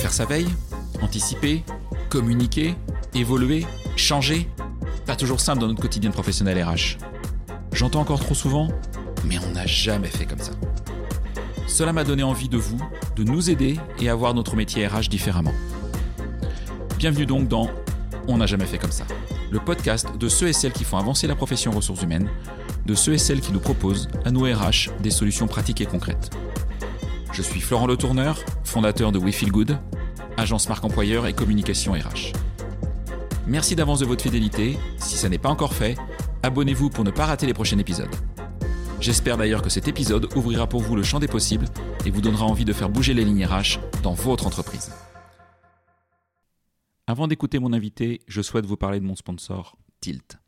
Faire sa veille, anticiper, communiquer, évoluer, changer, pas toujours simple dans notre quotidien de professionnel RH. J'entends encore trop souvent, mais on n'a jamais fait comme ça. Cela m'a donné envie de vous, de nous aider et à voir notre métier RH différemment. Bienvenue donc dans On n'a jamais fait comme ça, le podcast de ceux et celles qui font avancer la profession ressources humaines, de ceux et celles qui nous proposent, à nous RH, des solutions pratiques et concrètes. Je suis Florent Le Tourneur, fondateur de We Feel Good, agence marque employeur et communication RH. Merci d'avance de votre fidélité. Si ça n'est pas encore fait, abonnez-vous pour ne pas rater les prochains épisodes. J'espère d'ailleurs que cet épisode ouvrira pour vous le champ des possibles et vous donnera envie de faire bouger les lignes RH dans votre entreprise. Avant d'écouter mon invité, je souhaite vous parler de mon sponsor, Tilt.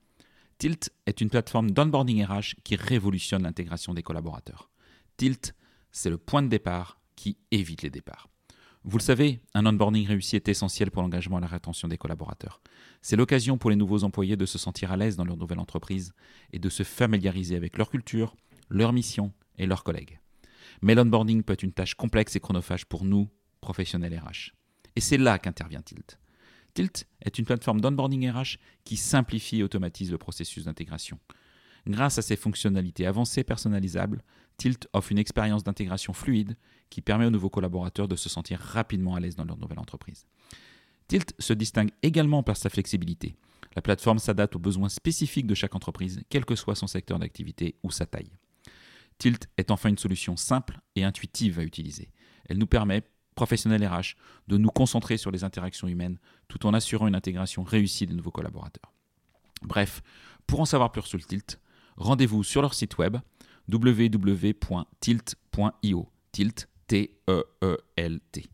Tilt est une plateforme d'onboarding RH qui révolutionne l'intégration des collaborateurs. Tilt, c'est le point de départ qui évite les départs. Vous le savez, un onboarding réussi est essentiel pour l'engagement et la rétention des collaborateurs. C'est l'occasion pour les nouveaux employés de se sentir à l'aise dans leur nouvelle entreprise et de se familiariser avec leur culture, leur mission et leurs collègues. Mais l'onboarding peut être une tâche complexe et chronophage pour nous, professionnels RH. Et c'est là qu'intervient Tilt. Tilt est une plateforme d'onboarding RH qui simplifie et automatise le processus d'intégration. Grâce à ses fonctionnalités avancées personnalisables, Tilt offre une expérience d'intégration fluide qui permet aux nouveaux collaborateurs de se sentir rapidement à l'aise dans leur nouvelle entreprise. Tilt se distingue également par sa flexibilité. La plateforme s'adapte aux besoins spécifiques de chaque entreprise, quel que soit son secteur d'activité ou sa taille. Tilt est enfin une solution simple et intuitive à utiliser. Elle nous permet, professionnels RH, de nous concentrer sur les interactions humaines tout en assurant une intégration réussie des nouveaux collaborateurs. Bref, pour en savoir plus sur le Tilt, rendez-vous sur leur site web www.tilt.io. Tilt, T-E-E-L-T.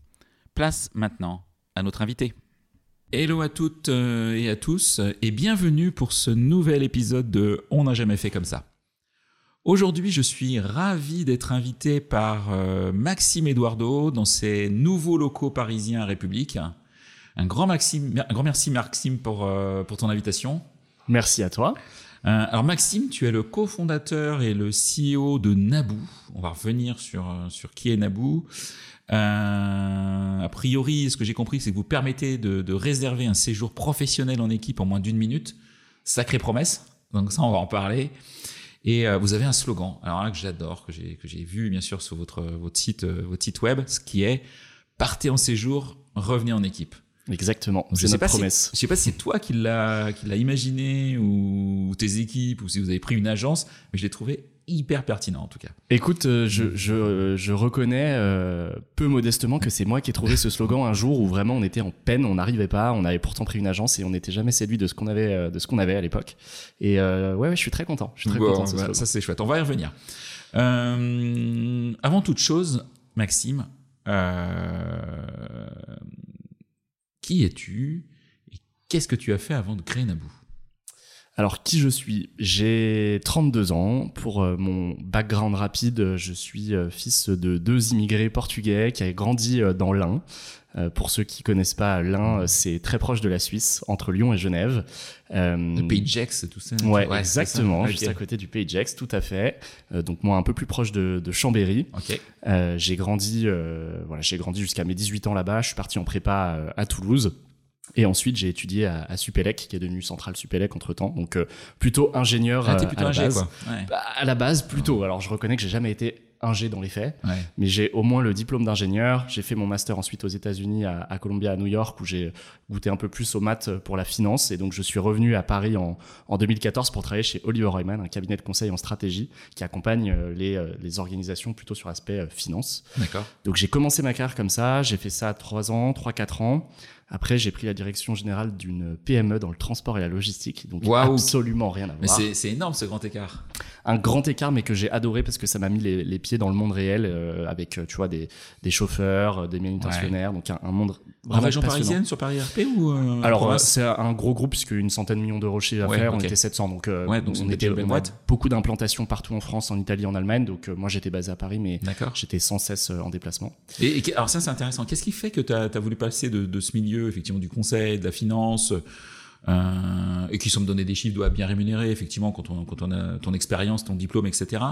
Place maintenant à notre invité. Hello à toutes euh, et à tous et bienvenue pour ce nouvel épisode de On n'a jamais fait comme ça. Aujourd'hui, je suis ravi d'être invité par euh, Maxime Eduardo dans ses nouveaux locaux parisiens à République. Un grand, Maxime, un grand merci Maxime pour, euh, pour ton invitation. Merci à toi. Euh, alors Maxime, tu es le cofondateur et le CEO de Naboo. On va revenir sur, sur qui est Naboo. a priori, ce que j'ai compris, c'est que vous permettez de, de réserver un séjour professionnel en équipe en moins d'une minute. Sacrée promesse. Donc ça, on va en parler. Et euh, vous avez un slogan, alors là que j'adore, que j'ai que j'ai vu bien sûr sur votre votre site euh, votre site web, ce qui est partez en séjour, revenez en équipe. Exactement, c'est notre promesse. Si, je sais pas si c'est toi qui l'a qui l'a imaginé ou tes équipes ou si vous avez pris une agence, mais je l'ai trouvé hyper pertinent en tout cas. Écoute, euh, je, je, je, reconnais euh, peu modestement que c'est moi qui ai trouvé ce slogan un jour où vraiment on était en peine, on n'arrivait pas, on avait pourtant pris une agence et on n'était jamais séduit de ce qu'on avait de ce qu'on avait à l'époque. Et ouais, ouais, je suis très content. Je suis très content. Bah, ça c'est chouette. On va y revenir. Euh, avant toute chose, Maxime, qui es-tu et qu'est-ce que tu as fait avant de créer Naboo? Alors, qui je suis? J'ai 32 ans. Pour euh, mon background rapide, je suis euh, fils de deux immigrés portugais qui avaient grandi euh, dans l'Ain. Pour ceux qui connaissent pas l'Ain, c'est très proche de la Suisse, entre Lyon et Genève. le pays Gex, tout ça. Ouais, exactement, juste à côté du pays Gex, tout à fait. donc moi, un peu plus proche de, de Chambéry. Okay. j'ai grandi, voilà, j'ai grandi jusqu'à mes 18 ans là-bas. Je suis parti en prépa à Toulouse. Et ensuite, j'ai étudié à, à, Supélec, qui est devenu Centrale Supélec entre temps. Donc, euh, plutôt ingénieur ah, euh, plutôt à, la base. Quoi. Ouais. Bah, à la base, plutôt. Alors, je reconnais que j'ai jamais été ingé dans les faits, ouais. mais j'ai au moins le diplôme d'ingénieur. J'ai fait mon master ensuite aux États-Unis, à, à, Columbia, à New York, où j'ai goûté un peu plus aux maths pour la finance. Et donc, je suis revenu à Paris en, en 2014 pour travailler chez Oliver Wyman, un cabinet de conseil en stratégie qui accompagne euh, les, les organisations plutôt sur l'aspect finance. D'accord. Donc, j'ai commencé ma carrière comme ça. J'ai fait ça trois ans, trois quatre ans. Après, j'ai pris la direction générale d'une PME dans le transport et la logistique, donc wow. absolument rien à voir. Mais c'est énorme ce grand écart. Un grand écart, mais que j'ai adoré parce que ça m'a mis les, les, pieds dans le monde réel euh, avec, tu vois, des, des chauffeurs, des manutentionnaires, ouais. donc un, un, monde En région parisienne sur Paris RP ou euh, Alors, c'est un gros groupe puisque une centaine de millions d'euros chez à ouais, faire, okay. on était 700, donc, euh, ouais, donc on était on a beaucoup d'implantations partout en France, en Italie, en Allemagne. Donc moi, j'étais basé à Paris, mais j'étais sans cesse en déplacement. Et, et alors ça, c'est intéressant. Qu'est-ce qui fait que tu as, as, voulu passer de, de ce milieu, effectivement, du conseil de la finance, euh, et qui sont me donner des chiffres, doit bien rémunérer, effectivement, quand on, quand on a ton expérience, ton diplôme, etc.,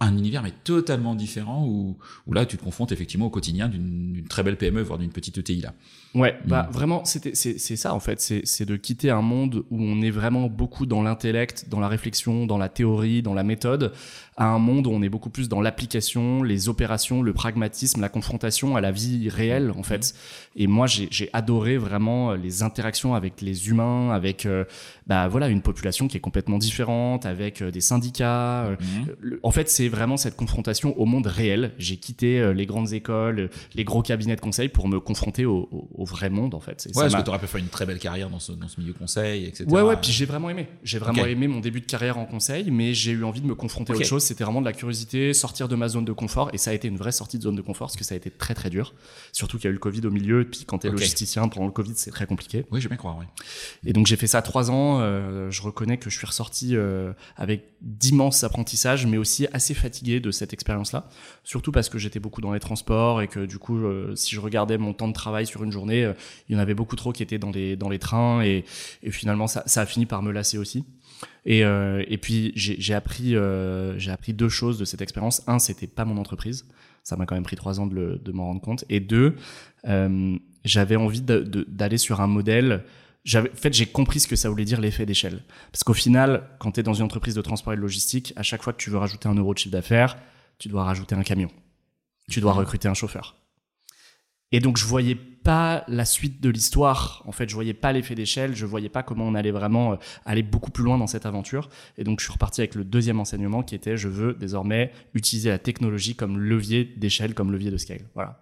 un univers mais totalement différent où, là tu te confrontes effectivement au quotidien d'une très belle PME voire d'une petite ETI là. Ouais, bah mm. vraiment c'était c'est ça en fait, c'est de quitter un monde où on est vraiment beaucoup dans l'intellect, dans la réflexion, dans la théorie, dans la méthode, à un monde où on est beaucoup plus dans l'application, les opérations, le pragmatisme, la confrontation à la vie réelle en fait. Et moi j'ai adoré vraiment les interactions avec les humains, avec euh, bah voilà une population qui est complètement différente, avec euh, des syndicats. Euh, mm. en fait c'est vraiment cette confrontation au monde réel. J'ai quitté les grandes écoles, les gros cabinets de conseil pour me confronter au au vrai monde en fait. Ouais, parce que tu aurais pu faire une très belle carrière dans ce, dans ce milieu conseil, etc. Ouais, ouais, puis j'ai vraiment aimé. J'ai vraiment aimé mon début de carrière en conseil, mais j'ai eu envie de me confronter à autre chose. C'était vraiment de la curiosité, sortir de ma zone de confort, et ça a été une vraie sortie de zone de confort, parce que ça a été très très dur. Surtout qu'il y a eu le Covid au milieu, et puis quand tu es logisticien pendant le Covid, c'est très compliqué. Oui, je vais bien croire, oui. Et donc j'ai fait ça trois ans. Euh, je reconnais que je suis ressorti euh, avec d'immenses apprentissages, mais aussi assez fatigué de cette expérience-là. Surtout parce que j'étais beaucoup dans les transports et que du coup, euh, si je regardais mon temps de travail sur une journée, il y en avait beaucoup trop qui étaient dans les, dans les trains et, et finalement ça, ça, a fini par me lasser aussi. Et, euh, et puis j'ai appris, euh, j'ai appris deux choses de cette expérience. Un, c'était pas mon entreprise. Ça m'a quand même pris trois ans de, de m'en rendre compte. Et deux, euh, j'avais envie d'aller sur un modèle en fait, j'ai compris ce que ça voulait dire l'effet d'échelle. Parce qu'au final, quand tu es dans une entreprise de transport et de logistique, à chaque fois que tu veux rajouter un euro de chiffre d'affaires, tu dois rajouter un camion. Tu dois recruter un chauffeur. Et donc, je voyais pas la suite de l'histoire. En fait, je voyais pas l'effet d'échelle, je voyais pas comment on allait vraiment euh, aller beaucoup plus loin dans cette aventure. Et donc, je suis reparti avec le deuxième enseignement qui était je veux désormais utiliser la technologie comme levier d'échelle, comme levier de scale. Voilà.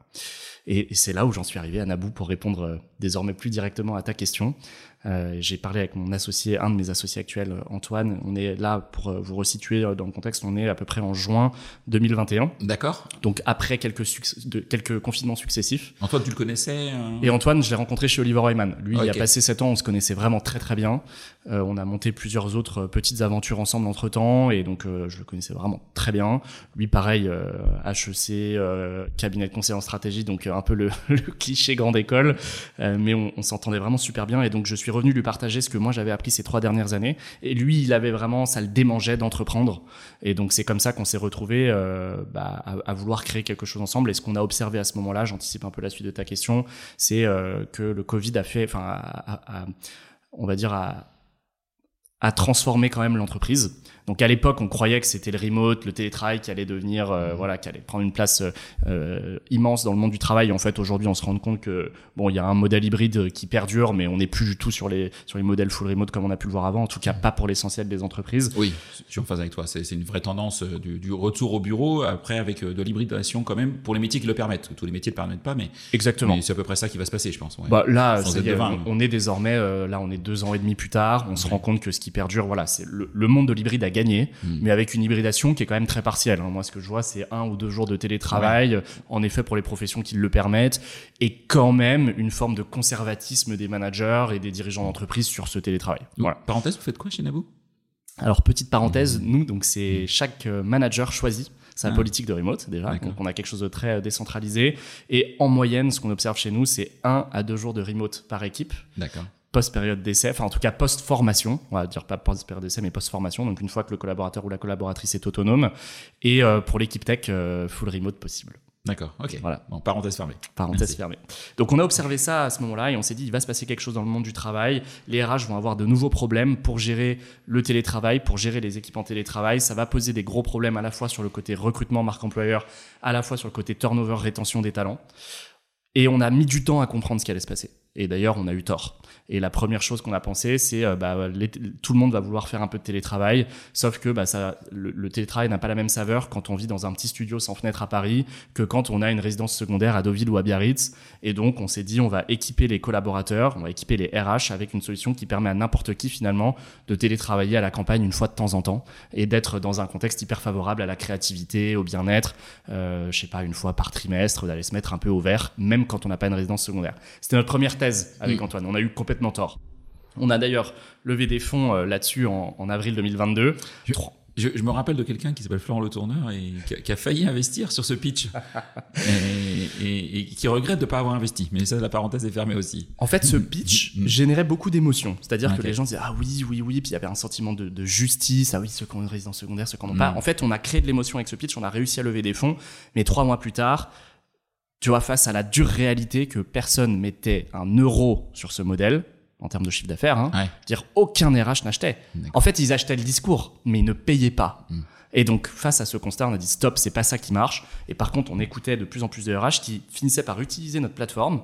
Et, c'est là où j'en suis arrivé à Naboo pour répondre euh, désormais plus directement à ta question. Euh, j'ai parlé avec mon associé, un de mes associés actuels, Antoine. On est là pour euh, vous resituer dans le contexte. On est à peu près en juin 2021. D'accord. Donc après quelques, de, quelques confinements successifs. Antoine, tu le connaissais Et Antoine, je l'ai rencontré chez Oliver Wyman. Lui, il a passé sept ans. On se connaissait vraiment très très bien. on a monté plusieurs autres petites aventures ensemble entre temps, et donc je le connaissais vraiment très bien. Lui, pareil, HEC, cabinet de conseil en stratégie, donc un peu le, cliché grande école, euh, mais on, s'entendait vraiment super bien. Et donc, je suis revenu lui partager ce que moi j'avais appris ces trois dernières années. Et lui, il avait vraiment, ça le démangeait d'entreprendre. Et donc, c'est comme ça qu'on s'est retrouvé euh, bah, à, vouloir créer quelque chose ensemble. Et ce qu'on a observé à ce moment-là, j'anticipe un peu la suite de ta question, c'est euh, que le Covid a fait, enfin, on va dire, à a transformé quand même l'entreprise. Donc à l'époque, on croyait que c'était le remote, le télétravail qui allait devenir, euh, voilà, qui allait prendre une place euh, immense dans le monde du travail. en fait, aujourd'hui, on se rend compte que bon, il y a un modèle hybride qui perdure, mais on n'est plus du tout sur les sur les modèles full remote comme on a pu le voir avant. En tout cas, pas pour l'essentiel des entreprises. Oui, je suis en phase avec toi. C'est une vraie tendance euh, du, retour au bureau, après avec de l'hybridation quand même pour les métiers qui le permettent. Tous les métiers ne le permettent pas, mais exactement. c'est à peu près ça qui va se passer, je pense. Bah, là, on, est désormais là, on est deux ans et demi plus tard. On se rend compte que ce qui perdure, voilà, c'est le, monde de l'hybride a gagné, hmm. mais avec une hybridation qui est quand même très partielle. Hein. Moi, ce que je vois, c'est un ou deux jours de télétravail, en effet, pour les professions qui le permettent, et quand même une forme de conservatisme des managers et des dirigeants d'entreprise sur ce télétravail. Voilà. Parenthèse, vous faites quoi chez Naboo? Alors petite parenthèse, nous donc c'est hmm. chaque euh, manager choisit sa ah. politique de remote déjà, donc on a quelque chose de très euh, décentralisé et en moyenne ce qu'on observe chez nous c'est un à deux jours de remote par équipe. D'accord post-période d'essai, enfin en tout cas post-formation, on va dire pas post-période d'essai, mais post-formation, donc une fois que le collaborateur ou la collaboratrice est autonome, et euh, pour l'équipe tech, euh, full remote possible. D'accord, ok. Voilà. Bon, parenthèse fermée. Parenthèse fermée. Donc on a observé ça à ce moment-là et on s'est dit il va se passer quelque chose dans le monde du travail. Les RH vont avoir de nouveaux problèmes pour gérer le télétravail, pour gérer les équipes en télétravail. Ça va poser des gros problèmes à la fois sur le côté recrutement marque employeur, à la fois sur le côté turnover rétention des talents. Et on a mis du temps à comprendre ce qui allait se passer. Et d'ailleurs, on a eu tort. Et la première chose qu'on a pensé, c'est euh, bah, tout le monde va vouloir faire un peu de télétravail, sauf que bah, le, télétravail n'a pas la même saveur quand on vit dans un petit studio sans fenêtre à Paris que quand on a une résidence secondaire à Deauville ou à Biarritz. Et donc, on s'est dit, on va équiper les collaborateurs, on va équiper les RH avec une solution qui permet à n'importe qui finalement de télétravailler à la campagne une fois de temps en temps et d'être dans un contexte hyper favorable à la créativité, au bien-être, euh, je sais pas, une fois par trimestre, d'aller se mettre un peu au vert, même quand on n'a pas une résidence secondaire. C'était notre première thèse avec mm. Antoine. On a eu complètement tort. On a d'ailleurs levé des fonds euh, là-dessus en, avril 2022. Je, me rappelle de quelqu'un qui s'appelle Florent Le Tourneur et qui a, failli investir sur ce pitch et, qui regrette de ne pas avoir investi. Mais ça, la parenthèse est fermée aussi. En fait, ce mm, pitch mm, générait beaucoup d'émotions. C'est-à-dire que les gens disaient Ah oui, oui, oui. Puis il y avait un sentiment de, justice. Ah oui, ceux qui ont une résidence secondaire, ceux qui n'en ont pas. En fait, on a créé de l'émotion avec ce pitch. On a réussi à lever des fonds. Mais trois mois plus tard, tu vois, face à la dure réalité que personne mettait un euro sur ce modèle, en termes de chiffre d'affaires, hein, dire aucun RH n'achetait. En fait, ils achetaient le discours, mais ils ne payaient pas. Hmm. Et donc, face à ce constat, on a dit stop, c'est pas ça qui marche. Et par contre, on écoutait de plus en plus de RH qui finissaient par utiliser notre plateforme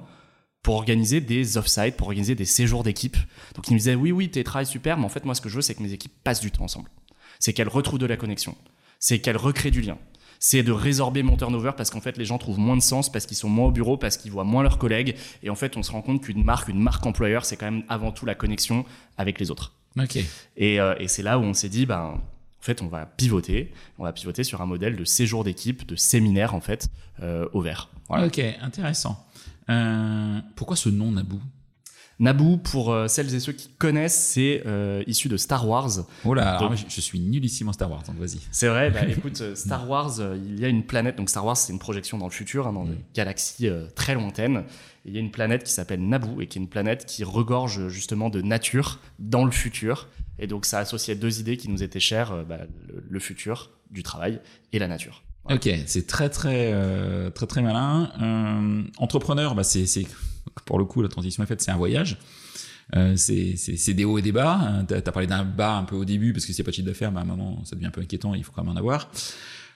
pour organiser des off-site, pour organiser des séjours d'équipe. Donc, ils me disaient oui, oui, tes travail super, mais en fait, moi, ce que je veux, c'est que mes équipes passent du temps ensemble. C'est qu'elles retrouvent de la connexion. C'est qu'elles recréent du lien c'est de résorber mon turnover parce qu'en fait les gens trouvent moins de sens parce qu'ils sont moins au bureau parce qu'ils voient moins leurs collègues. Et en fait on se rend compte qu'une marque une marque employeur c'est quand même avant tout la connexion avec les autres. Ok. Et, euh, et c'est là où on s'est dit ben en fait on va pivoter. On va pivoter sur un modèle de séjour d'équipe de séminaire en fait euh, au vert. Ok intéressant. Euh, pourquoi ce nom Naboo? Naboo, pour euh, celles et ceux qui connaissent, c'est euh, issu de Star Wars. Oh là, je, suis nullissime en Star Wars, donc vas-y. C'est vrai, bah, écoute, euh, Star Wars, il y a une planète, donc Star Wars c'est une projection dans le futur, hein, dans une galaxie très lointaine. il y a une planète qui s'appelle Naboo et qui est une planète qui regorge justement de nature dans le futur. Et donc ça associait deux idées qui nous étaient chères, bah, le, futur du travail et la nature. Ok, c'est très très très très malin. entrepreneur, bah, c'est pour le coup, la transition est faite, c'est un voyage. Euh, c'est des hauts et des bas. Tu as, parlé d'un bas un peu au début, parce que s'il n'y a pas de chiffre d'affaires, bah, à un moment, ça devient un peu inquiétant, il faut quand même en avoir.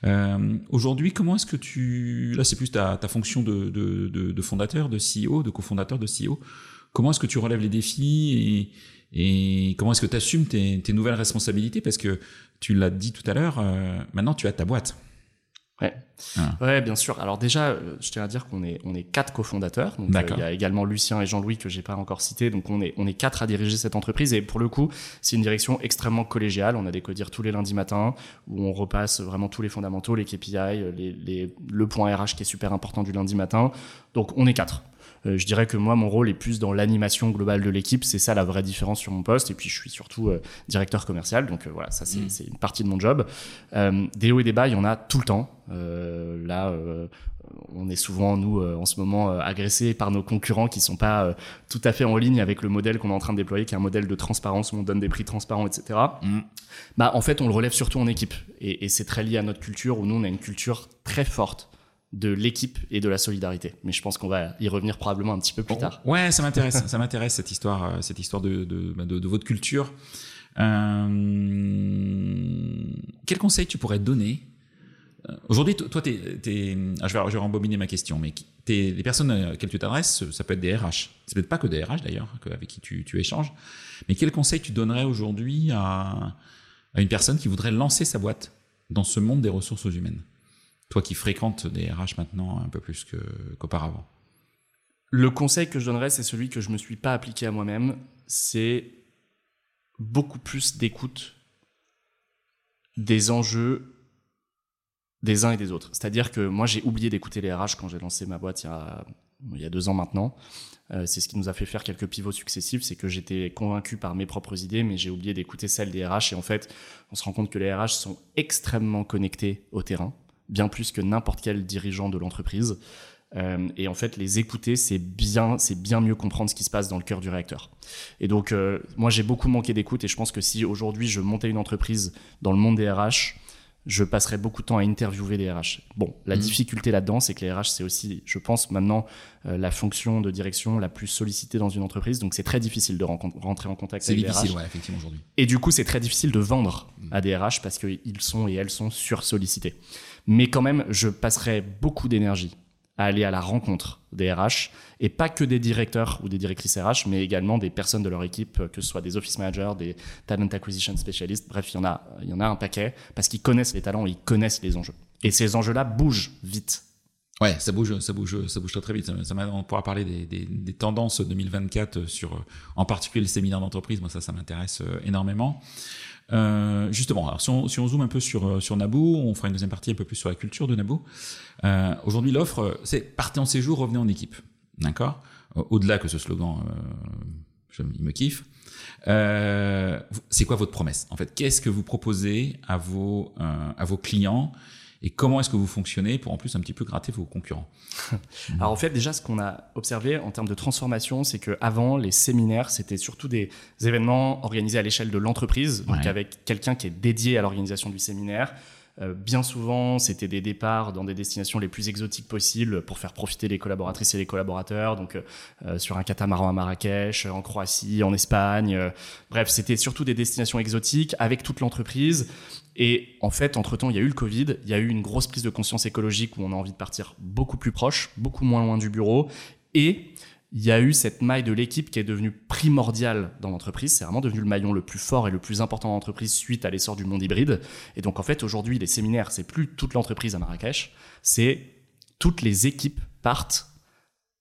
Euh, Aujourd'hui, comment est-ce que tu... Là, c'est plus ta, fonction de, fondateur, de CEO, de cofondateur de CEO. Comment est-ce que tu relèves les défis et, comment est-ce que tu assumes tes, tes, nouvelles responsabilités? Parce que tu l'as dit tout à l'heure, euh, maintenant tu as ta boîte. Ouais. Ah. ouais, bien sûr. Alors déjà, euh, je tiens à dire qu'on est on est quatre cofondateurs. Donc euh, il y a également Lucien et Jean-Louis que j'ai pas encore cités. Donc on est on est quatre à diriger cette entreprise et pour le coup, c'est une direction extrêmement collégiale. On a des codires tous les lundis matins où on repasse vraiment tous les fondamentaux, les KPI, les, les le point RH qui est super important du lundi matin. Donc on est quatre. Euh, je dirais que moi, mon rôle est plus dans l'animation globale de l'équipe. C'est ça la vraie différence sur mon poste. Et puis, je suis surtout euh, directeur commercial. Donc, euh, voilà, ça, mm. c'est une partie de mon job. des hauts et des bas, il y en a tout le temps. là, on est souvent, nous, en ce moment, agressés par nos concurrents qui sont pas tout à fait en ligne avec le modèle qu'on est en train de déployer, qui est un modèle de transparence où on donne des prix transparents, etc. Mm. Bah, en fait, on le relève surtout en équipe. Et, et c'est très lié à notre culture où nous, on a une culture très forte de l'équipe et de la solidarité. Mais je pense qu'on va y revenir probablement un petit peu plus tard. Ouais, ça m'intéresse, ça m'intéresse cette histoire, euh, cette histoire de, bah, de, de, votre culture. Euh, quel conseil tu pourrais donner? Euh, Aujourd'hui, toi, ah, je, vais, je vais rembobiner ma question, mais t'es, les personnes auxquelles tu t'adresses, ça peut être des RH. C'est peut-être pas que des RH d'ailleurs, avec qui tu, tu échanges. Mais quel conseil tu donnerais aujourd'hui à, à une personne qui voudrait lancer sa boîte dans ce monde des ressources humaines? Toi qui fréquentes des RH maintenant un peu plus qu'auparavant Le conseil que je donnerais, c'est celui que je ne me suis pas appliqué à moi-même, c'est beaucoup plus d'écoute des enjeux des uns et des autres. C'est-à-dire que moi, j'ai oublié d'écouter les RH quand j'ai lancé ma boîte il y a, deux ans maintenant. Euh, c'est ce qui nous a fait faire quelques pivots successifs, c'est que j'étais convaincu par mes propres idées, mais j'ai oublié d'écouter celles des RH. Et en fait, on se rend compte que les RH sont extrêmement connectés au terrain bien plus que n'importe quel dirigeant de l'entreprise. Euh, et en fait, les écouter, c'est bien, c'est bien mieux comprendre ce qui se passe dans le cœur du réacteur. Et donc, euh, moi, j'ai beaucoup manqué d'écoute, et je pense que si aujourd'hui je montais une entreprise dans le monde des RH, je passerais beaucoup de temps à interviewer des RH. Bon, la mmh. difficulté là-dedans, c'est que les RH, c'est aussi, je pense, maintenant euh, la fonction de direction la plus sollicitée dans une entreprise. Donc, c'est très difficile de rentrer en contact avec les RH. C'est difficile, effectivement, aujourd'hui. Et du coup, c'est très difficile de vendre mmh. à des RH parce qu'ils sont et elles sont sursollicités. Mais quand même, je passerai beaucoup d'énergie à aller à la rencontre des RH et pas que des directeurs ou des directrices RH, mais également des personnes de leur équipe, que ce soit des office managers, des talent acquisition specialists. Bref, il y en a, il y en a un paquet parce qu'ils connaissent les talents, ils connaissent les enjeux. Et ces enjeux-là bougent vite. Ouais, ça bouge, ça bouge, ça bouge très, très vite. On pourra parler des, tendances 2024 sur, en particulier le séminaire d'entreprise. Moi, ça, ça m'intéresse euh, énormément. Euh, justement, alors si on, si on zoome un peu sur, euh, sur Naboo, on fera une deuxième partie un peu plus sur la culture de Naboo. Euh, Aujourd'hui, l'offre, c'est partez en séjour, revenez en équipe. D'accord? Au-delà que ce slogan je, il me kiffe. Euh, c'est quoi votre promesse? En fait, qu'est-ce que vous proposez à vos, euh, à vos clients? Et comment est-ce que vous fonctionnez pour en plus un petit peu gratter vos concurrents? Alors en fait déjà ce qu'on a observé en termes de transformation c'est que avant les séminaires c'était surtout des événements organisés à l'échelle de l'entreprise donc avec quelqu'un qui est dédié à l'organisation du séminaire euh, bien souvent, c'était des départs dans des destinations les plus exotiques possibles pour faire profiter les collaboratrices et les collaborateurs. Donc, euh, euh, sur un catamaran à Marrakech, en Croatie, en Espagne. bref, c'était surtout des destinations exotiques avec toute l'entreprise. Et en fait, entre-temps, il y a eu le Covid, il y a eu une grosse prise de conscience écologique où on a envie de partir beaucoup plus proche, beaucoup moins loin du bureau. Et il y a eu cette maille de l'équipe qui est devenue primordiale dans l'entreprise. C'est vraiment devenu le maillon le plus fort et le plus important de l'entreprise suite à l'essor du monde hybride. Et donc, en fait, aujourd'hui, les séminaires, c'est plus toute l'entreprise à Marrakech, c'est toutes les équipes partent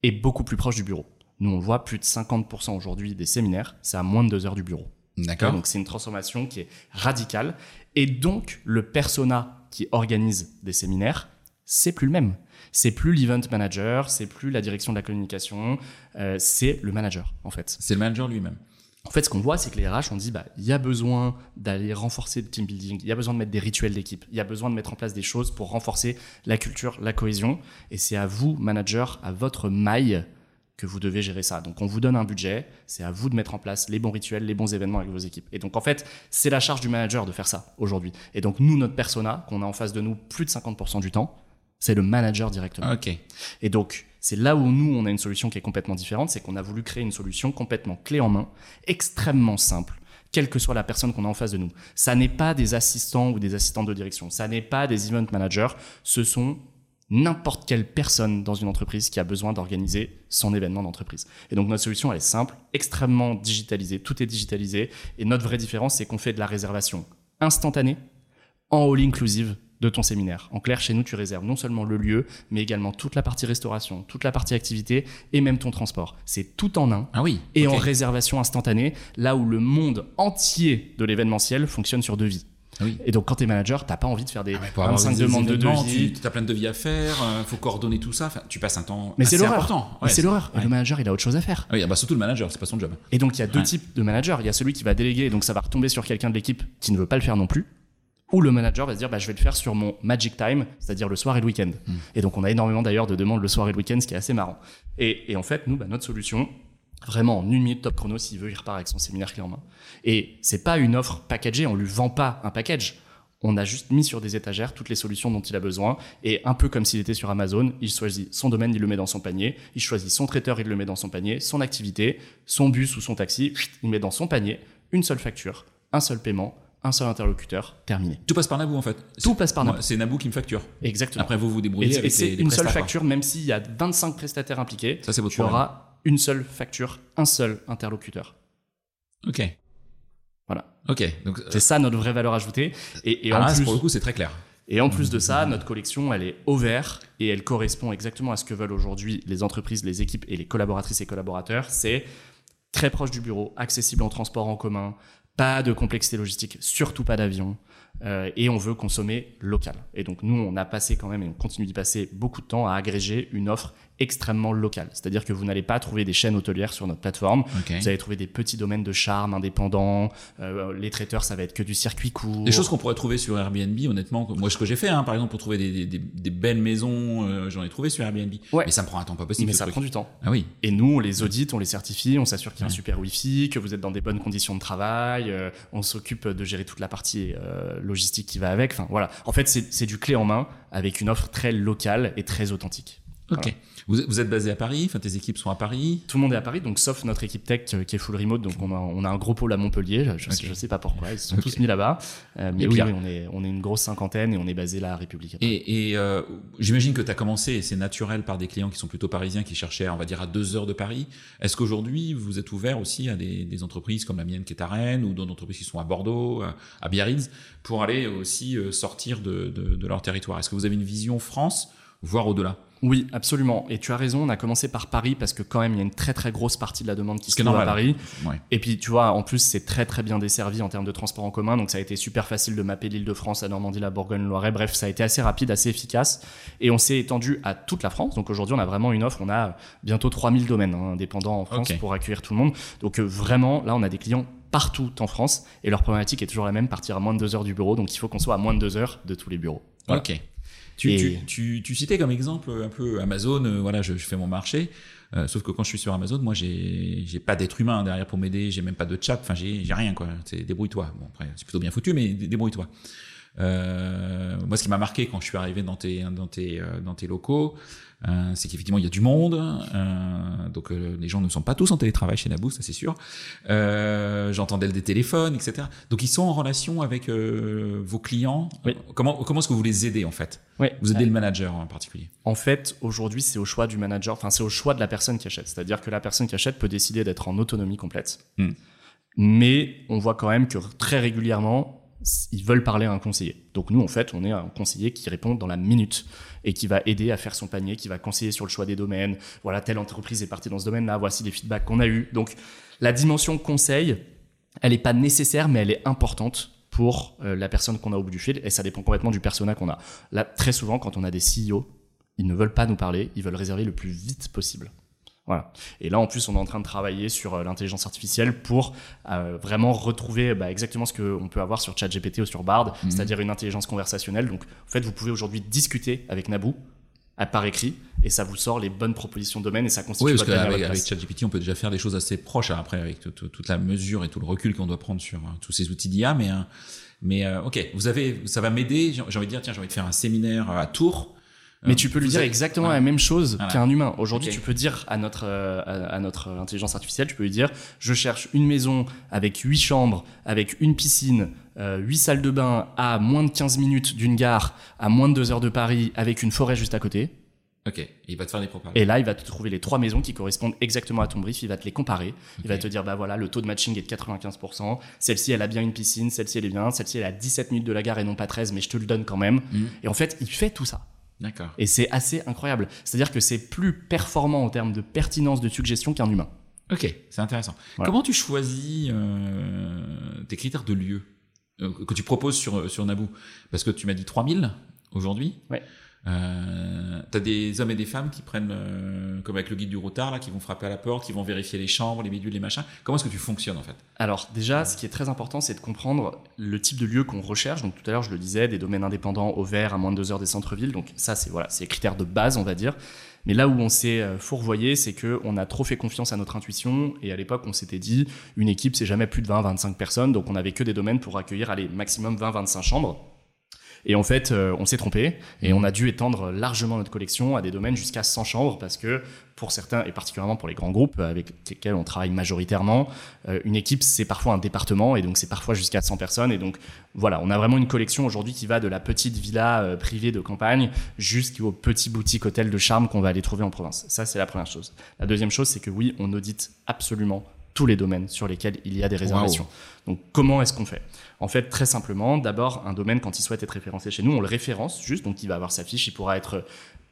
et beaucoup plus proche du bureau. Nous, on voit plus de 50% aujourd'hui des séminaires, c'est à moins de deux heures du bureau. D'accord. Donc, c'est une transformation qui est radicale. Et donc, le persona qui organise des séminaires, c'est plus le même. C'est plus l'event manager, c'est plus la direction de la communication, euh, c'est le manager en fait. C'est le manager lui-même. En fait, ce qu'on voit, c'est que les RH ont dit, bah, il y a besoin d'aller renforcer le team building, il y a besoin de mettre des rituels d'équipe, il y a besoin de mettre en place des choses pour renforcer la culture, la cohésion. Et c'est à vous, manager, à votre maille, que vous devez gérer ça. Donc, on vous donne un budget, c'est à vous de mettre en place les bons rituels, les bons événements avec vos équipes. Et donc, en fait, c'est la charge du manager de faire ça aujourd'hui. Et donc, nous, notre persona, qu'on a en face de nous plus de 50% du temps, c'est le manager directement. Ok. Et donc, c'est là où nous, on a une solution qui est complètement différente, c'est qu'on a voulu créer une solution complètement clé en main, extrêmement simple, quelle que soit la personne qu'on a en face de nous. Ça n'est pas des assistants ou des assistants de direction, ça n'est pas des event managers, ce sont n'importe quelle personne dans une entreprise qui a besoin d'organiser son événement d'entreprise. Et donc notre solution, elle est simple, extrêmement digitalisée, tout est digitalisé, et notre vraie différence, c'est qu'on fait de la réservation instantanée, en all inclusive, de ton séminaire. En clair, chez nous, tu réserves non seulement le lieu, mais également toute la partie restauration, toute la partie activité et même ton transport. C'est tout en un. Ah oui. Et en réservation instantanée, là où le monde entier de l'événementiel fonctionne sur devis. Ah oui. Et donc, quand tu es manager, tu pas envie de faire des ah 25 demandes de devis. Tu as plein de devis à faire, il euh, faut coordonner tout ça. Enfin, tu passes un temps Mais c'est important. c'est l'horreur. Et le manager, il a autre chose à faire. Ah oui, bah surtout le manager, c'est pas son job. Et donc, il y a deux types de managers. Il y a celui qui va déléguer, donc ça va retomber sur quelqu'un de l'équipe qui ne veut pas le faire non plus ou le manager va se dire bah, je vais le faire sur mon magic time, c'est-à-dire le soir et le week-end. Hmm. Et donc on a énormément d'ailleurs de demandes le soir et le week-end, ce qui est assez marrant. Et, en fait, nous, bah, notre solution, vraiment en une minute top chrono, s'il veut, il repart avec son séminaire clé en main. Et c'est pas une offre packagée, on lui vend pas un package. On a juste mis sur des étagères toutes les solutions dont il a besoin. Et un peu comme s'il était sur Amazon, il choisit son domaine, il le met dans son panier. Il choisit son traiteur, il le met dans son panier. Son activité, son bus ou son taxi, il met dans son panier. Une seule facture, un seul paiement un seul interlocuteur, terminé. Tout passe par Naboo en fait. Tout passe par Naboo. C'est Naboo qui me facture. Exactement. Après vous vous débrouillez et, avec et c'est une seule facture, même s'il y a 25 prestataires impliqués. Ça c'est votre Tu auras une seule facture, un seul interlocuteur. Ok. Voilà. Ok. Donc c'est ça notre vraie valeur ajoutée. Et, en plus, pour le coup c'est très clair. Et en plus de ça, notre collection, elle est ouverte et elle correspond exactement à ce que veulent aujourd'hui les entreprises, les équipes et les collaboratrices et collaborateurs. C'est très proche du bureau, accessible en transport en commun, pas de complexité logistique, surtout pas d'avion. Euh, et on veut consommer local. Et donc nous, on a passé quand même, et on continue d'y passer beaucoup de temps à agréger une offre extrêmement locale. C'est-à-dire que vous n'allez pas trouver des chaînes hôtelières sur notre plateforme. Vous allez trouver des petits domaines de charme indépendants. Euh, les traiteurs, ça va être que du circuit court. Des choses qu'on pourrait trouver sur Airbnb, honnêtement. Moi, ce que j'ai fait, hein, par exemple, pour trouver des, des, des belles maisons, euh, j'en ai trouvé sur Airbnb. Ouais. Mais ça me prend un temps pas possible. Mais ça prend du temps. Ah oui. Et nous, on les audite, on les certifie, on s'assure qu'il y a un super Wi-Fi, que vous êtes dans des bonnes conditions de travail. on s'occupe de gérer toute la partie logistique qui va avec. Enfin, voilà. En fait, c'est du clé en main avec une offre très locale et très authentique. Ok. Vous, êtes basé à Paris, enfin tes équipes sont à Paris. Tout le monde est à Paris, donc sauf notre équipe tech euh, qui est full remote, donc on a, on a un gros pôle à Montpellier. Je, ne sais, pas pourquoi, ils se sont tous mis là-bas. Euh, mais oui, on est, on est une grosse cinquantaine et on est basé là à République. Et, et euh, j'imagine que tu as commencé, et c'est naturel par des clients qui sont plutôt parisiens, qui cherchaient, on va dire, à deux heures de Paris. Est-ce qu'aujourd'hui vous êtes ouvert aussi à des, des, entreprises comme la mienne qui est à Rennes ou d'autres entreprises qui sont à Bordeaux, à Biarritz, pour aller aussi sortir de, de, de leur territoire? Est-ce que vous avez une vision France, voire au-delà? Oui, absolument. Et tu as raison, on a commencé par Paris parce que quand même, il y a une très très grosse partie de la demande qui se trouve à Paris. Et puis, tu vois, en plus, c'est très très bien desservi en termes de transport en commun. Donc, ça a été super facile de mapper l'île de France, la Normandie, la Bourgogne-Loiret. Bref, ça a été assez rapide, assez efficace. Et on s'est étendu à toute la France. Donc, aujourd'hui, on a vraiment une offre. On a bientôt 3000 domaines hein, indépendants en France pour accueillir tout le monde. Donc, euh, vraiment, là, on a des clients partout en France. Et leur problématique est toujours la même, partir à moins de deux heures du bureau. Donc, il faut qu'on soit à moins de deux heures de tous les bureaux. Ok. Tu, tu, tu, citais comme exemple un peu Amazon, euh, voilà, je, fais mon marché. Euh, sauf que quand je suis sur Amazon, moi, j'ai, j'ai pas d'être humain derrière pour m'aider, j'ai même pas de chat, enfin, j'ai, j'ai rien, quoi. C'est débrouille-toi. Bon, après, c'est plutôt bien foutu, mais débrouille-toi. Euh, moi, ce qui m'a marqué quand je suis arrivé dans tes, dans tes, dans tes locaux, euh, c'est qu'effectivement il y a du monde, euh, donc euh, les gens ne sont pas tous en télétravail chez Naboo, ça c'est sûr. J'entendais des téléphones, etc. Donc ils sont en relation avec vos clients. Comment comment est-ce que vous les aidez en fait? Vous aidez le manager en particulier. En fait, aujourd'hui c'est au choix du manager, enfin c'est au choix de la personne qui achète. C'est-à-dire que la personne qui achète peut décider d'être en autonomie complète. Hmm. Mais on voit quand même que très régulièrement, ils veulent parler à un conseiller. Donc nous, en fait, on est un conseiller qui répond dans la minute et qui va aider à faire son panier, qui va conseiller sur le choix des domaines. Voilà, telle entreprise est partie dans ce domaine-là, voici les feedbacks qu'on a eus. Donc la dimension conseil, elle n'est pas nécessaire, mais elle est importante pour euh, la personne qu'on a au bout du fil, et ça dépend complètement du persona qu'on a. Là, très souvent, quand on a des CEO, ils ne veulent pas nous parler, ils veulent réserver le plus vite possible. Voilà. Et là, en plus, on est en train de travailler sur euh, l'intelligence artificielle pour euh, vraiment retrouver bah, exactement ce qu'on peut avoir sur ChatGPT ou sur Bard, mhm. c'est-à-dire une intelligence conversationnelle. Donc, en fait, vous pouvez aujourd'hui discuter avec Naboo à par écrit et ça vous sort les bonnes propositions de domaine et ça constitue oui, parce qu'avec avec ChatGPT, on peut déjà faire des choses assez proches hein, après avec toute la mesure et tout le recul qu'on doit prendre sur hein, tous ces outils d'IA. Mais, hein, mais euh, ok, vous avez, ça va m'aider. J'ai envie de dire, tiens, j'ai envie de faire un séminaire à Tours mais tu peux lui dire exactement la même chose qu'un humain. Aujourd'hui, tu peux dire à notre, euh, à notre intelligence artificielle, tu peux lui dire, je cherche une maison avec huit chambres, avec une piscine, euh, huit salles de bain à moins de 15 minutes d'une gare, à moins de deux heures de Paris, avec une forêt juste à côté. Ok, il va te faire des propos. Et là, il va te trouver les trois maisons qui correspondent exactement à ton brief. Il va te les comparer. Il va te dire, bah voilà, le taux de matching est de 95%. Celle-ci, elle a bien une piscine. Celle-ci, elle est bien. Celle-ci, elle a 17 minutes de la gare et non pas 13, mais je te le donne quand même. Mhm. Et en fait, il fait tout ça. D'accord. Et c'est assez incroyable. C'est-à-dire que c'est plus performant en termes de pertinence de suggestion qu'un humain. Ok, c'est intéressant. Comment tu choisis euh, tes critères de lieu euh, que tu proposes sur, sur Naboo? Parce que tu m'as dit 3000 aujourd'hui. Ouais. Euh, T'as des hommes et des femmes qui prennent, euh, comme avec le guide du routard, là, qui vont frapper à la porte, qui vont vérifier les chambres, les bidules, les machins. Comment est-ce que tu fonctionnes en fait? Alors déjà, ce qui est très important, c'est de comprendre le type de lieu qu'on recherche. Donc tout à l'heure, je le disais, des domaines indépendants au vert, à moins de deux heures des centres-villes. Donc ça, c'est voilà, c'est les critères de base, on va dire. Mais là où on s'est euh, fourvoyé, c'est que on a trop fait confiance à notre intuition. Et à l'époque, on s'était dit, une équipe, c'est jamais plus de 20-25 personnes. Donc on avait que des domaines pour accueillir, allez, maximum 20-25 chambres. Et en fait, euh, on s'est trompé et on a dû étendre largement notre collection à des domaines jusqu'à 100 chambres parce que pour certains, et particulièrement pour les grands groupes avec lesquels on travaille majoritairement, euh, une équipe, c'est parfois un département et donc c'est parfois jusqu'à 100 personnes. Et donc voilà, on a vraiment une collection aujourd'hui qui va de la petite villa euh, privée de campagne jusqu'au petit boutique hôtel de charme qu'on va aller trouver en province. Ça, c'est la première chose. La deuxième chose, c'est que oui, on audite absolument tous les domaines sur lesquels il y a des réservations. Donc comment est-ce qu'on fait? En fait, très simplement, d'abord, un domaine, quand il souhaite être référencé chez nous, on le référence juste, donc il va avoir sa fiche, il pourra être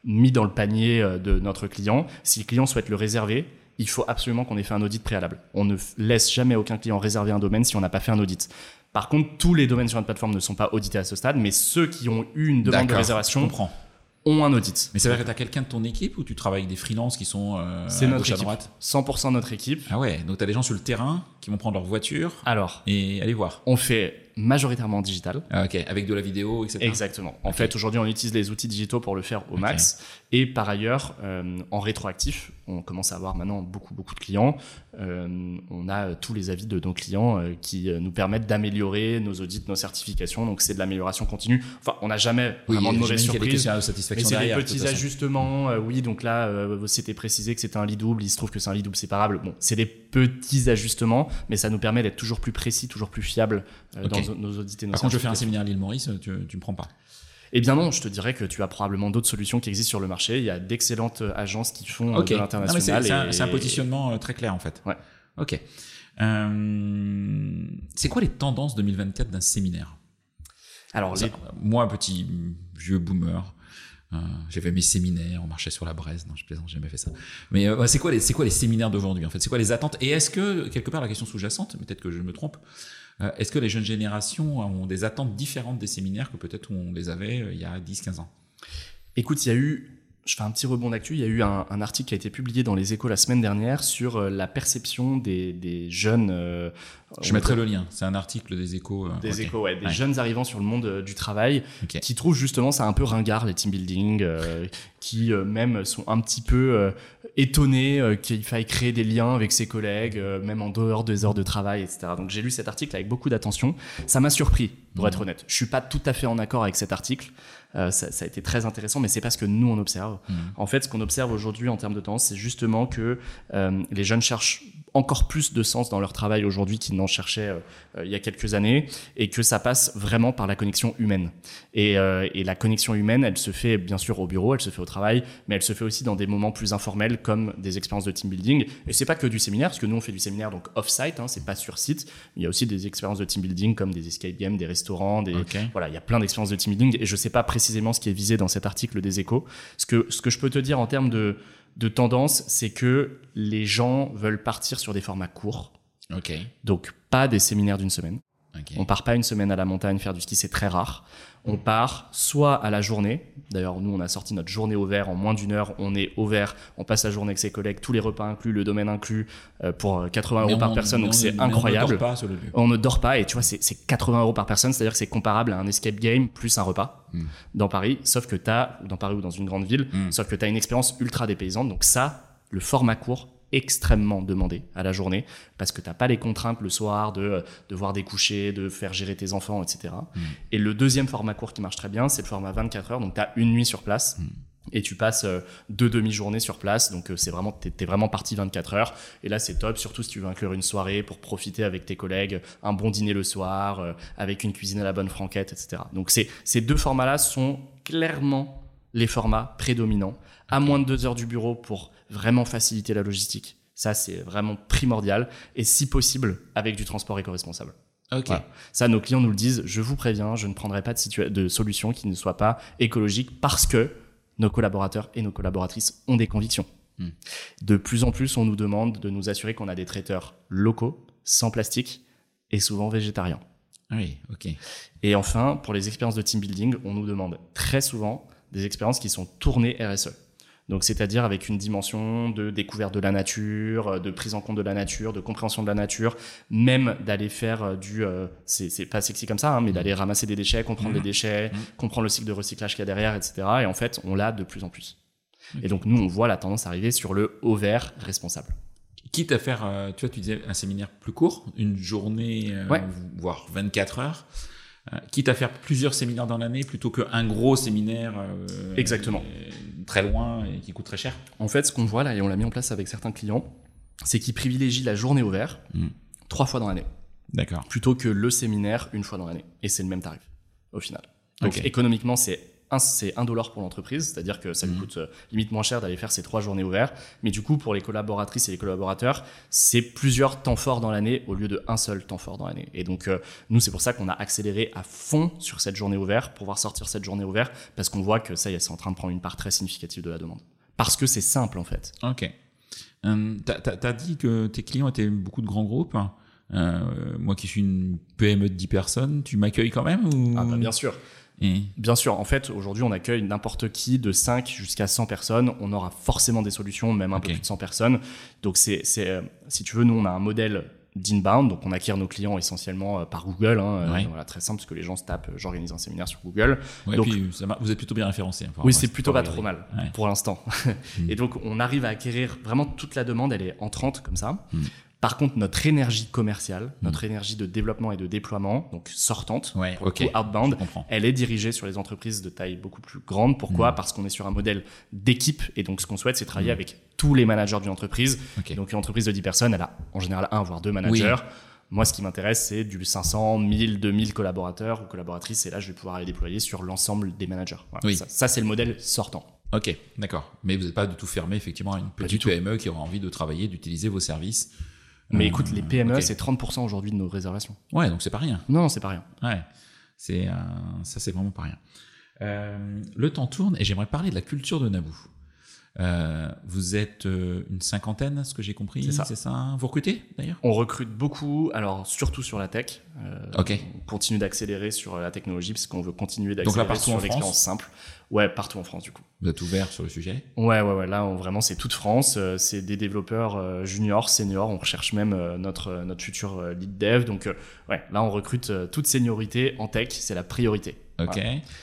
mis dans le panier euh, de notre client. Si le client souhaite le réserver, il faut absolument qu'on ait fait un audit préalable. On ne laisse jamais aucun client réserver un domaine si on n'a pas fait un audit. Par contre, tous les domaines sur notre plateforme ne sont pas audités à ce stade, mais ceux qui ont eu une demande de réservation ont un audit. Mais ça veut dire que tu as quelqu'un de ton équipe ou tu travailles avec des freelances qui sont euh, C'est notre équipe. 100% notre équipe. Ah ouais, donc tu as des gens sur le terrain qui vont prendre leur voiture Alors, et aller voir. On fait majoritairement digital. Ah, ok, avec de la vidéo, etc. Exactement. En fait, aujourd'hui, on utilise les outils digitaux pour le faire au max. Et par ailleurs, euh, en rétroactif, on commence à avoir maintenant beaucoup, beaucoup de clients. Euh, on a tous les avis de nos clients euh, qui nous permettent d'améliorer nos audits, nos certifications. Donc, c'est de l'amélioration continue. Enfin, on n'a jamais vraiment de mauvaises surprises. Mais c'est des petits ajustements. oui, donc là, c'était précisé que c'était un lit double. Il se trouve que c'est un lit double séparable. Bon, c'est des petits ajustements, mais ça nous permet d'être toujours plus précis, toujours plus fiable dans nos audits et nos Par contre, je fais un séminaire à l'île Maurice, tu, tu me prends pas. Eh bien non, je te dirais que tu as probablement d'autres solutions qui existent sur le marché. Il y a d'excellentes agences qui font euh, de l'international. C'est un, positionnement euh, très clair en fait. Ouais. Ok. Euh, c'est quoi les tendances 2024 d'un séminaire? Alors, moi, petit vieux boomer, j'ai fait mes séminaires, on marchait sur la braise. Non, je plaisante, j'ai jamais fait ça. Mais c'est quoi les, quoi les séminaires d'aujourd'hui en fait? C'est quoi les attentes? Et est-ce que quelque part la question sous-jacente, peut-être que je me trompe, est-ce que les jeunes générations ont des attentes différentes des séminaires que peut-être on les avait il y a 10-15 ans? Écoute, il y a eu je fais un petit rebond d'actu. Il y a eu un, article qui a été publié dans les Échos la semaine dernière sur euh, la perception des, jeunes. Euh, je mettrai le lien. C'est un article des Échos. Euh, des Échos, ouais, des jeunes arrivant sur le monde du travail, qui trouvent justement ça un peu ringard les team building, qui même sont un petit peu étonnés qu'il faille créer des liens avec ses collègues, même en dehors des heures de travail, etc. Donc j'ai lu cet article avec beaucoup d'attention. Ça m'a surpris, pour mmh. être honnête. Je suis pas tout à fait en accord avec cet article. Euh, ça, a été très intéressant, mais c'est pas ce que nous on observe. Mmh. En fait, ce qu'on observe aujourd'hui en termes de temps, c'est justement que euh, les jeunes cherchent encore plus de sens dans leur travail aujourd'hui qu'ils n'en cherchaient euh, il y a quelques années et que ça passe vraiment par la connexion humaine. Et, euh, et, la connexion humaine, elle se fait bien sûr au bureau, elle se fait au travail, mais elle se fait aussi dans des moments plus informels comme des expériences de team building. Et c'est pas que du séminaire, parce que nous on fait du séminaire donc off-site, hein, c'est pas sur site. Il y a aussi des expériences de team building comme des escape games, des restaurants, des voilà, il y a plein d'expériences de team building. Et je sais pas précisément ce qui est visé dans cet article des Échos. Ce que ce que je peux te dire en termes de de tendance, c'est que les gens veulent partir sur des formats courts. Donc pas des séminaires d'une semaine. On part pas une semaine à la montagne faire du ski, c'est très rare. On part soit à la journée. D'ailleurs, nous, on a sorti notre journée au vert en moins d'une heure. On est au vert, on passe la journée avec ses collègues, tous les repas inclus, le domaine inclus, euh, pour 80 euros par personne. Donc c'est incroyable. On ne dort pas sur le lieu. On ne dort pas et tu vois, c'est 80 euros par personne. C'est-à-dire que c'est comparable à un escape game plus un repas hmm. dans Paris. Sauf que tu as, dans Paris ou dans une grande ville, hmm. sauf que tu as une expérience ultra dépaysante. Donc ça, le format court, extrêmement demandé à la journée parce que tu n'as pas les contraintes le soir de euh, devoir découcher, de faire gérer tes enfants, etc. Mm. Et le deuxième format court qui marche très bien, c'est le format 24 heures. Donc tu as une nuit sur place. Mm. Et tu passes euh, deux demi-journées sur place, donc euh, c'est vraiment, t'es es vraiment parti 24 heures. Et là, c'est top, surtout si tu veux inclure une soirée pour profiter avec tes collègues, un bon dîner le soir, avec une cuisine à la bonne franquette, etc. Donc ces deux formats-là sont clairement les formats prédominants, à moins de deux heures du bureau pour vraiment faciliter la logistique. Ça, c'est vraiment primordial. Et si possible, avec du transport éco-responsable. Ça, nos clients nous le disent. Je vous préviens, je ne prendrai pas de, de solution qui ne soit pas écologique parce que nos collaborateurs et nos collaboratrices ont des convictions. Hmm. De plus en plus, on nous demande de nous assurer qu'on a des traiteurs locaux, sans plastique et souvent végétariens. Oui, ok. Et enfin, pour les expériences de team building, on nous demande très souvent des expériences qui sont tournées RSE. Donc, c'est-à-dire avec une dimension de découverte de la nature, de prise en compte de la nature, de compréhension de la nature, même d'aller faire euh, du, euh, c'est pas sexy comme ça, hein, mais d'aller ramasser des déchets, comprendre les mmh. déchets, mmh. comprendre le cycle de recyclage qu'il y a derrière, etc. Et en fait, on l'a de plus en plus. Et donc, nous, on voit la tendance arriver sur le haut vert responsable. Quitte à faire, euh, tu vois, tu disais un séminaire plus court, une journée, voire 24 heures. Euh, quitte à faire plusieurs séminaires dans l'année plutôt qu'un gros séminaire euh, Exactement. très loin et qui coûte très cher. En fait, ce qu'on voit là, et on l'a mis en place avec certains clients, c'est qu'ils privilégient la journée au vert hmm. trois fois dans l'année. D'accord. Plutôt que le séminaire une fois dans l'année. Et c'est le même tarif, au final. Donc économiquement, c'est c'est un dollar pour l'entreprise, c'est-à-dire que ça lui mhm. coûte euh, limite moins cher d'aller faire ces trois journées ouvertes. Mais du coup, pour les collaboratrices et les collaborateurs, c'est plusieurs temps forts dans l'année au lieu de un seul temps fort dans l'année. Et donc, euh, nous, c'est pour ça qu'on a accéléré à fond sur cette journée ouverte, pour pouvoir sortir cette journée ouverte, parce qu'on voit que ça y est, c'est en train de prendre une part très significative de la demande. Parce que c'est simple, en fait. Ok. Euh, tu as, dit que tes clients étaient beaucoup de grands groupes. moi qui suis une PME de 10 personnes, tu m'accueilles quand même ou... ah bah bien sûr. Bien sûr, en fait, aujourd'hui, on accueille n'importe qui de 5 jusqu'à 100 personnes. On aura forcément des solutions, même un peu plus de 100 personnes. Donc, c'est, euh, si tu veux, nous, on a un modèle d'inbound, donc on acquiert nos clients essentiellement euh, par Google, hein, euh, voilà, très simple parce que les gens se tapent j'organise un séminaire sur Google. donc, puis, vous êtes plutôt bien référencé. oui, c'est plutôt pas trop mal pour l'instant. Hmm. Et donc on arrive à acquérir vraiment toute la demande, elle est entrante comme ça. Hmm. Par contre, notre énergie commerciale, notre hmm. énergie de développement et de déploiement, donc sortante, pour outbound, elle est dirigée sur les entreprises de taille beaucoup plus grande. Pourquoi hmm. Parce qu'on est sur un modèle d'équipe et donc ce qu'on souhaite, c'est travailler hmm. avec tous les managers d'une entreprise. Donc une entreprise de 10 personnes, elle a en général un voire deux managers. Moi, ce qui m'intéresse, c'est du 500, 1000, 2000 collaborateurs ou collaboratrices. Et là, je vais pouvoir les déployer sur l'ensemble des managers. Ça, c'est le modèle sortant. Ok, d'accord. Mais vous n'êtes pas du tout fermé, effectivement, à une petite PME qui aura envie de travailler, d'utiliser vos services mais écoute, les PME, c'est 30% aujourd'hui de nos réservations. Ouais, donc c'est pas rien. Non, c'est pas rien. Ouais, c'est euh, ça, c'est vraiment pas rien. le temps tourne et j'aimerais parler de la culture de Naboo. Euh, vous êtes euh, une cinquantaine, ce que j'ai compris. C'est ça. Ça. Vous recrutez d'ailleurs? On recrute beaucoup, alors surtout sur la tech. Euh, ok. On continue d'accélérer sur la technologie parce qu'on veut continuer d'accélérer sur l'expérience simple. Ouais, partout en France du coup. Vous êtes ouvert sur le sujet? Ouais, ouais, ouais. Là, vraiment, c'est toute France. C'est des développeurs juniors, seniors. On recherche même notre notre futur lead dev. Donc, ouais, là, on recrute toute seniorité en tech. C'est la priorité. Ok.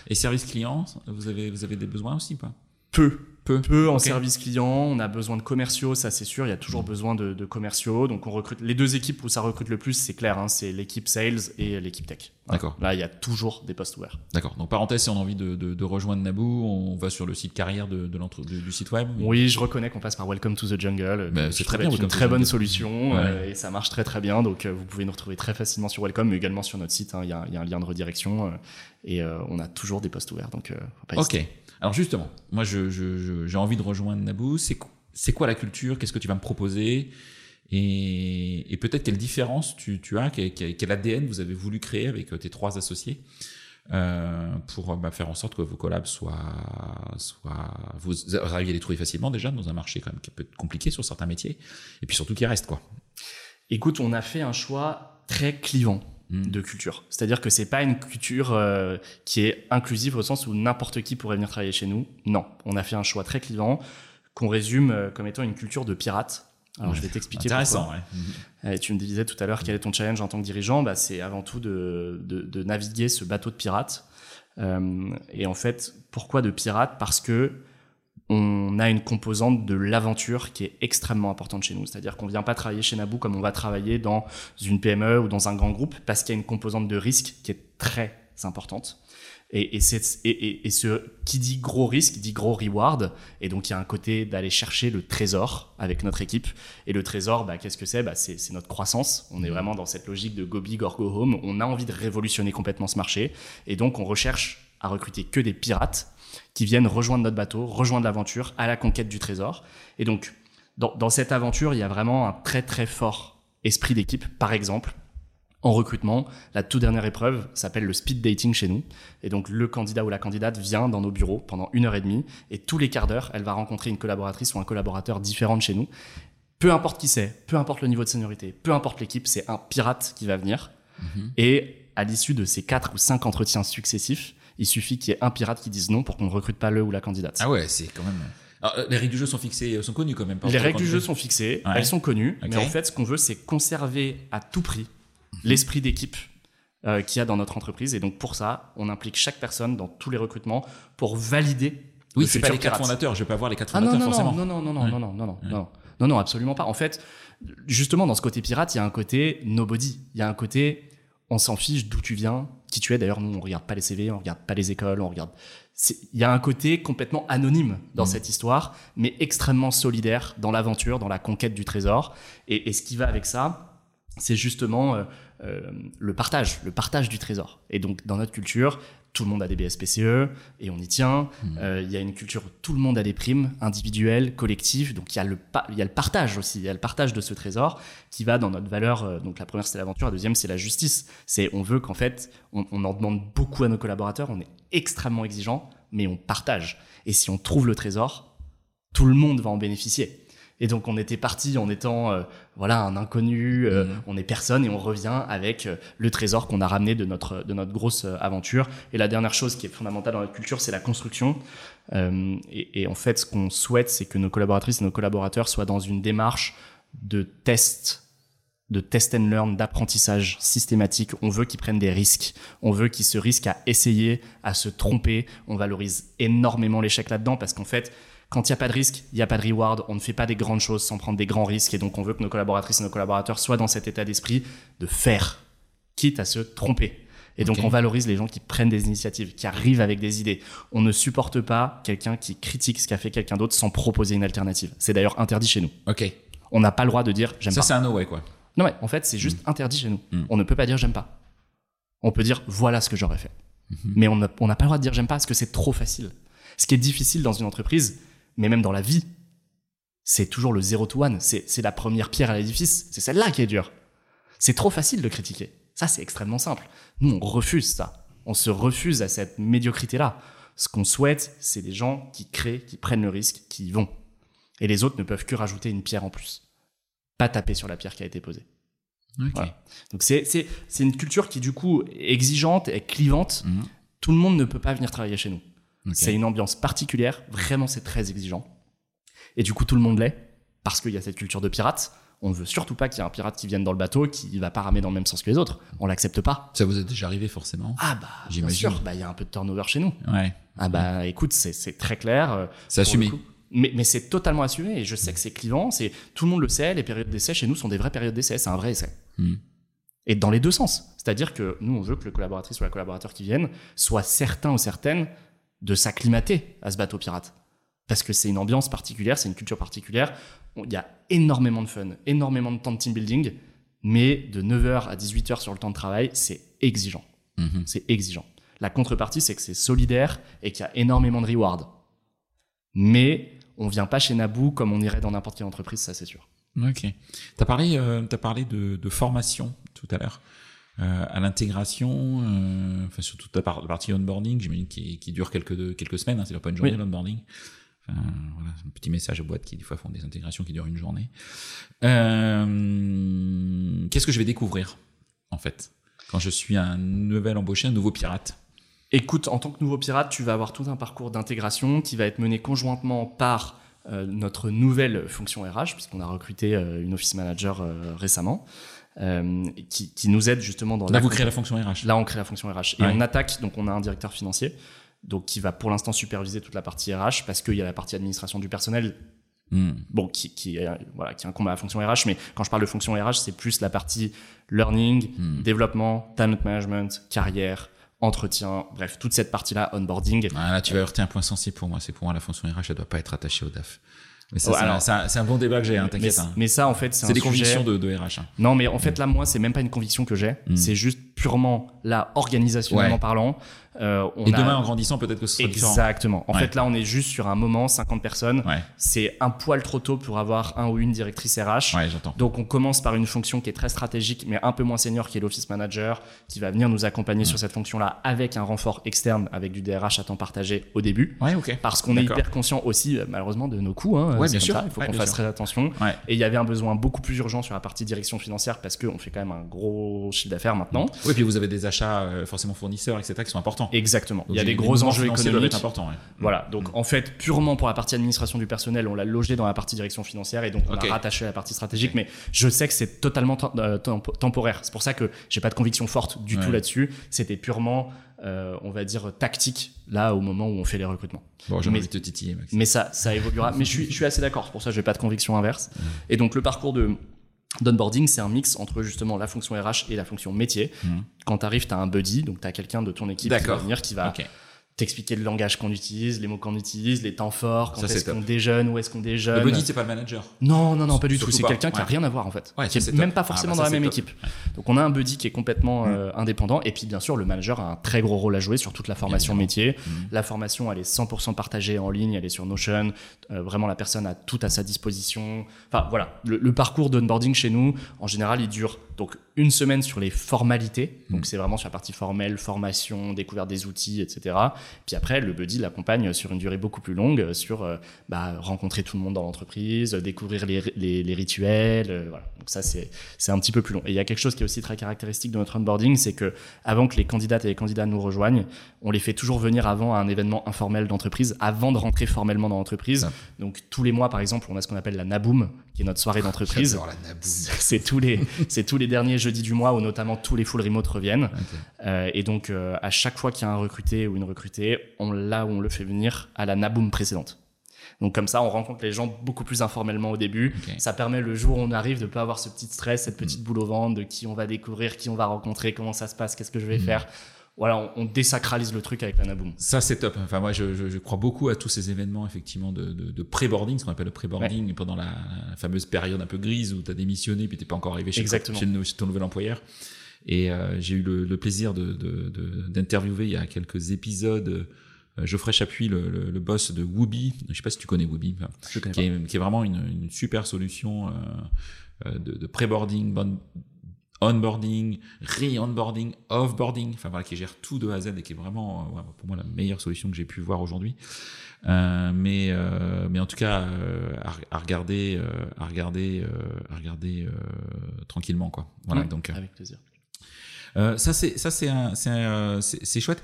Et service client, vous avez vous avez des besoins aussi, pas? Peu peu, peu en service client. On a besoin de commerciaux, ça c'est sûr. Il y a toujours besoin de, commerciaux. Donc on recrute les deux équipes où ça recrute le plus, c'est clair. Hein, c'est l'équipe sales et l'équipe tech. D'accord. Là, il y a toujours des postes ouverts. D'accord. Donc parenthèse, si on a envie de, rejoindre Naboo, on va sur le site carrière de, du site web. Oui, je reconnais qu'on passe par Welcome to the Jungle. Bah, c'est très bien. Une très bonne solution euh, et ça marche très très bien. Donc euh, vous pouvez nous retrouver très facilement sur Welcome, mais également sur notre site. Hein. Il y, a, un lien de redirection euh, et on a toujours des postes ouverts. Donc faut pas ok. Alors justement, moi j'ai envie de rejoindre Naboo. C'est quoi la culture? Qu'est-ce que tu vas me proposer? Et, peut-être quelle différence tu, as? Quel, ADN vous avez voulu créer avec euh, tes trois associés euh, pour bah, faire en sorte que vos collabs soient, soient vous arriviez à les trouver facilement déjà dans un marché quand même qui peut être compliqué sur certains métiers et puis surtout qu'ils restent quoi. Écoute, on a fait un choix très clivant. Mm. de culture. C'est-à-dire que c'est pas une culture euh, qui est inclusive au sens où n'importe qui pourrait venir travailler chez nous. Non, on a fait un choix très clivant qu'on résume euh, comme étant une culture de pirate. Alors je vais t'expliquer. Intéressant. Ouais. tu me disais tout à l'heure quel est ton challenge en tant que dirigeant? Bah, c'est avant tout de, de, naviguer ce bateau de pirate. Euh, et en fait, pourquoi de pirate Parce que on a une composante de l'aventure qui est extrêmement importante chez nous. C'est-à-dire qu'on ne vient pas travailler chez Naboo comme on va travailler dans une PME ou dans un grand groupe parce qu'il y a une composante de risque qui est très importante. Et, ce qui dit gros risque dit gros reward. Et donc il y a un côté d'aller chercher le trésor avec notre équipe. Et le trésor, bah, qu'est-ce que c'est? Bah, C'est notre croissance. On est mmh. vraiment dans cette logique de go big or go home. On a envie de révolutionner complètement ce marché. Et donc on recherche à recruter que des pirates qui viennent rejoindre notre bateau, rejoindre l'aventure à la conquête du trésor. Et donc, dans, cette aventure, il y a vraiment un très très fort esprit d'équipe. Par exemple, en recrutement, la toute dernière épreuve s'appelle le speed dating chez nous. Et donc, le candidat ou la candidate vient dans nos bureaux pendant une heure et demie. Et tous les quarts d'heure, elle va rencontrer une collaboratrice ou un collaborateur différent de chez nous. Peu importe qui c'est, peu importe le niveau de seniorité, peu importe l'équipe, c'est un pirate qui va venir. Mhm. Et à l'issue de ces quatre ou cinq entretiens successifs, il suffit qu'il y ait un pirate qui dise non pour qu'on ne recrute pas le ou la candidate. Ah ouais, c'est quand même. Les règles du jeu sont fixées, euh, sont connues quand même. Les règles du jeu sont fixées, elles sont connues, mais en fait, ce qu'on veut, c'est conserver à tout prix l'esprit d'équipe euh, qu'il y a dans notre entreprise. Et donc, pour ça, on implique chaque personne dans tous les recrutements pour valider. Oui, c'est pas les quatre fondateurs. Je vais pas voir les quatre ah fondateurs ah, non, non, forcément. Non, non, non, non, ouais. non, non, non, ouais. non, non, non, absolument pas. En fait, justement, dans ce côté pirate, il y a un côté nobody. Il y a un côté, on s'en fiche d'où tu viens, qui tu es. D'ailleurs, nous, on regarde pas les CV, on regarde pas les écoles, on regarde. Il y a un côté complètement anonyme dans mmh. cette histoire, mais extrêmement solidaire dans l'aventure, dans la conquête du trésor. Et, ce qui va avec ça, c'est justement euh, euh, le partage, le partage du trésor. Et donc, dans notre culture, tout le monde a des BSPCE et on y tient. Mmh. Euh, il y a une culture où tout le monde a des primes individuelles, collectives. Donc il y, a le il y a le partage aussi, il y a le partage de ce trésor qui va dans notre valeur. Donc la première c'est l'aventure, la deuxième c'est la justice. C'est on veut qu'en fait on, on, en demande beaucoup à nos collaborateurs, on est extrêmement exigeant, mais on partage. Et si on trouve le trésor, tout le monde va en bénéficier. Et donc on était parti en étant euh, voilà un inconnu, euh, mhm. on est personne et on revient avec euh, le trésor qu'on a ramené de notre de notre grosse aventure. Et la dernière chose qui est fondamentale dans notre culture, c'est la construction. Et, et, en fait, ce qu'on souhaite, c'est que nos collaboratrices et nos collaborateurs soient dans une démarche de test de test and learn, d'apprentissage systématique. On veut qu'ils prennent des risques. On veut qu'ils se risquent à essayer, à se tromper. On valorise énormément l'échec là-dedans parce qu'en fait, quand il n'y a pas de risque, il n'y a pas de reward. On ne fait pas des grandes choses sans prendre des grands risques. Et donc, on veut que nos collaboratrices et nos collaborateurs soient dans cet état d'esprit de faire, quitte à se tromper. Et donc, on valorise les gens qui prennent des initiatives, qui arrivent avec des idées. On ne supporte pas quelqu'un qui critique ce qu'a fait quelqu'un d'autre sans proposer une alternative. C'est d'ailleurs interdit chez nous. Ok. On n'a pas le droit de dire j'aime pas. Ça, c'est un no way, quoi. Non, mais en fait, c'est juste mm. interdit chez nous. Mm. On ne peut pas dire j'aime pas. On peut dire voilà ce que j'aurais fait. Mm-hmm. Mais on n'a pas le droit de dire j'aime pas parce que c'est trop facile. Ce qui est difficile dans une entreprise, mais même dans la vie, c'est toujours le zéro to one. C'est la première pierre à l'édifice. C'est celle-là qui est dure. C'est trop facile de critiquer. Ça, c'est extrêmement simple. Nous, on refuse ça. On se refuse à cette médiocrité-là. Ce qu'on souhaite, c'est des gens qui créent, qui prennent le risque, qui y vont. Et les autres ne peuvent que rajouter une pierre en plus. Pas taper sur la pierre qui a été posée. Donc c'est une culture qui du coup est exigeante et clivante. Mhm. Tout le monde ne peut pas venir travailler chez nous. C'est une ambiance particulière, vraiment c'est très exigeant. Et du coup tout le monde l'est, parce qu'il y a cette culture de pirate. On ne veut surtout pas qu'il y ait un pirate qui vienne dans le bateau qui ne va pas ramer dans le même sens que les autres. On l'accepte pas. Ça vous est déjà arrivé forcément Ah bah bien sûr, bah, il y a un peu de turnover chez nous. Ouais. Ah bah écoute, c'est très clair. Euh, c'est assumé. Mais, mais c'est totalement assumé et je sais que c'est clivant. C'est tout le monde le sait. Les périodes d'essai chez nous sont des vraies périodes d'essai. C'est un vrai essai. Hmm. Et dans les deux sens. C'est-à-dire que nous, on veut que le collaboratrice ou la collaborateur qui vienne soit certain ou certaine de s'acclimater à ce bateau pirate. Parce que c'est une ambiance particulière, c'est une culture particulière. Il y a énormément de fun, énormément de temps de team building, mais de 9h à 18h sur le temps de travail, c'est exigeant. Mhm. C'est exigeant. La contrepartie, c'est que c'est solidaire et qu'il y a énormément de rewards. Mais on vient pas chez Naboo comme on irait dans n'importe quelle entreprise, ça c'est sûr. Ok. Tu as parlé, euh, as parlé de, de, formation tout à l'heure. Euh, à l'intégration, euh, enfin surtout la, partie onboarding, j'imagine qui, qui, dure quelques, quelques semaines, hein, c'est pas une journée l'onboarding. Enfin, voilà, un petit message à boîte qui des fois font des intégrations qui durent une journée. Euh, Qu'est-ce que je vais découvrir en fait quand je suis un nouvel embauché, un nouveau pirate? Écoute, en tant que nouveau pirate, tu vas avoir tout un parcours d'intégration qui va être mené conjointement par euh, notre nouvelle fonction RH, puisqu'on a recruté euh, une office manager euh, récemment. Euh, qui, qui, nous aide justement dans là vous créez la fonction RH là on crée la fonction RH et on attaque donc on a un directeur financier donc qui va pour l'instant superviser toute la partie RH parce qu'il y a la partie administration du personnel hmm. bon qui, qui voilà qui incombe à la fonction RH mais quand je parle de fonction RH c'est plus la partie learning hmm. développement talent management carrière entretien, bref, toute cette partie-là, onboarding. Ah, là, tu vas heurter un point sensible pour moi. C'est pour moi la fonction RH, elle doit pas être attachée au DAF. Mais c'est un, bon débat que j'ai, hein, t'inquiète. Mais, hein. mais, ça, en fait, c'est des convictions de, de RH. Hein. Non, mais en fait, là, moi, c'est même pas une conviction que j'ai. Hmm. C'est juste purement là, organisationnellement parlant. Euh, on et demain, en grandissant, peut-être que ce sera Exactement. En fait, là, on est juste sur un moment, 50 personnes. C'est un poil trop tôt pour avoir un ou une directrice RH. Ouais, Donc, on commence par une fonction qui est très stratégique, mais un peu moins senior, qui est l'office manager, qui va venir nous accompagner sur cette fonction-là avec un renfort externe, avec du DRH à temps partagé au début. Ouais. Parce qu'on est hyper conscient aussi, euh, malheureusement, de nos coûts. Hein, ouais, bien sûr. Il faut qu'on fasse très attention. Et il y avait un besoin beaucoup plus urgent sur la partie direction financière parce qu'on fait quand même un gros chiffre d'affaires maintenant. Oui, puis vous avez des achats euh, forcément fournisseurs, etc., qui sont importants. Exactement. il y a des gros enjeux économiques. importants. Voilà. Donc mm. en fait, purement pour la partie administration du personnel, on l'a logé dans la partie direction financière et donc on l'a rattaché à la partie stratégique. Mais je sais que c'est totalement euh, temporaire. C'est pour ça que j'ai pas de conviction forte du tout là-dessus. C'était purement euh, on va dire tactique là au moment où on fait les recrutements. Bon, j'ai envie de te titiller, Max. Mais ça, ça évoluera. mais je suis, je suis assez d'accord. C'est pour ça que j'ai pas de conviction inverse. Mm. Et donc le parcours de D'onboarding, c'est un mix entre justement la fonction RH et la fonction métier. Mmh. Quand tu arrives, tu as un buddy, donc tu as quelqu'un de ton équipe qui va venir, qui va t'expliquer le langage qu'on utilise, les mots qu'on utilise, les temps forts, quand est-ce qu'on déjeune, où est-ce qu'on déjeune. Le buddy, c'est pas le manager. Non, non, non, pas du tout. C'est quelqu'un qui a rien à voir en fait. qui est, même pas forcément ah, bah dans la même équipe. Donc on a un buddy qui est complètement mm. euh, indépendant. Et puis bien sûr, le manager a un très gros rôle à jouer sur toute la formation métier. Mm. La formation, elle est 100% partagée en ligne, elle est sur Notion. Euh, vraiment, la personne a tout à sa disposition. Enfin voilà, le, le parcours d'onboarding chez nous, en général, il dure donc une semaine sur les formalités, donc mm. c'est vraiment sur la partie formelle, formation, découverte des outils, etc. Puis après, le buddy l'accompagne sur une durée beaucoup plus longue, sur euh, bah, rencontrer tout le monde dans l'entreprise, découvrir les, les, rituels, euh, voilà. Donc ça, c'est un petit peu plus long. Et il y a quelque chose qui est aussi très caractéristique de notre onboarding, c'est que avant que les candidates et les candidats nous rejoignent, on les fait toujours venir avant à un événement informel d'entreprise, avant de rentrer formellement dans l'entreprise. Donc tous les mois, par exemple, on a ce qu'on appelle la Naboom, qui est notre soirée d'entreprise. C'est tous les, c'est tous les derniers jeudis du mois où notamment tous les full remote reviennent. Euh, et donc euh, à chaque fois qu'il y a un recruté ou une recrutée, on là où on le fait venir à la Naboom précédente. Donc comme ça, on rencontre les gens beaucoup plus informellement au début. Ça permet le jour où on arrive de pas avoir ce petit stress, cette petite mm. boule au ventre de qui on va découvrir, qui on va rencontrer, comment ça se passe, qu'est-ce que je vais mm. faire. Voilà, on, désacralise le truc avec la Naboom. Ça, c'est top. Enfin, moi, je, crois beaucoup à tous ces événements, effectivement, de, de, pré-boarding, ce qu'on appelle le pré-boarding, pendant la, fameuse période un peu grise où tu as démissionné puis t'es pas encore arrivé chez, ton nouvel employeur. Et euh, j'ai eu le, plaisir d'interviewer il y a quelques épisodes euh, Geoffrey Chapuis, le, le, boss de Woobi, je sais pas si tu connais Woobi, qui, est, qui, est, vraiment une, une super solution euh, euh de, de pré-boarding, onboarding, re-onboarding, offboarding, enfin voilà, qui gère tout de A à Z et qui est vraiment, euh, pour moi, la meilleure solution que j'ai pu voir aujourd'hui. Euh, mais, euh, mais en tout cas, euh, à, regarder, à regarder, à regarder tranquillement, quoi. Voilà, donc. Avec plaisir. ça c'est ça c'est c'est chouette.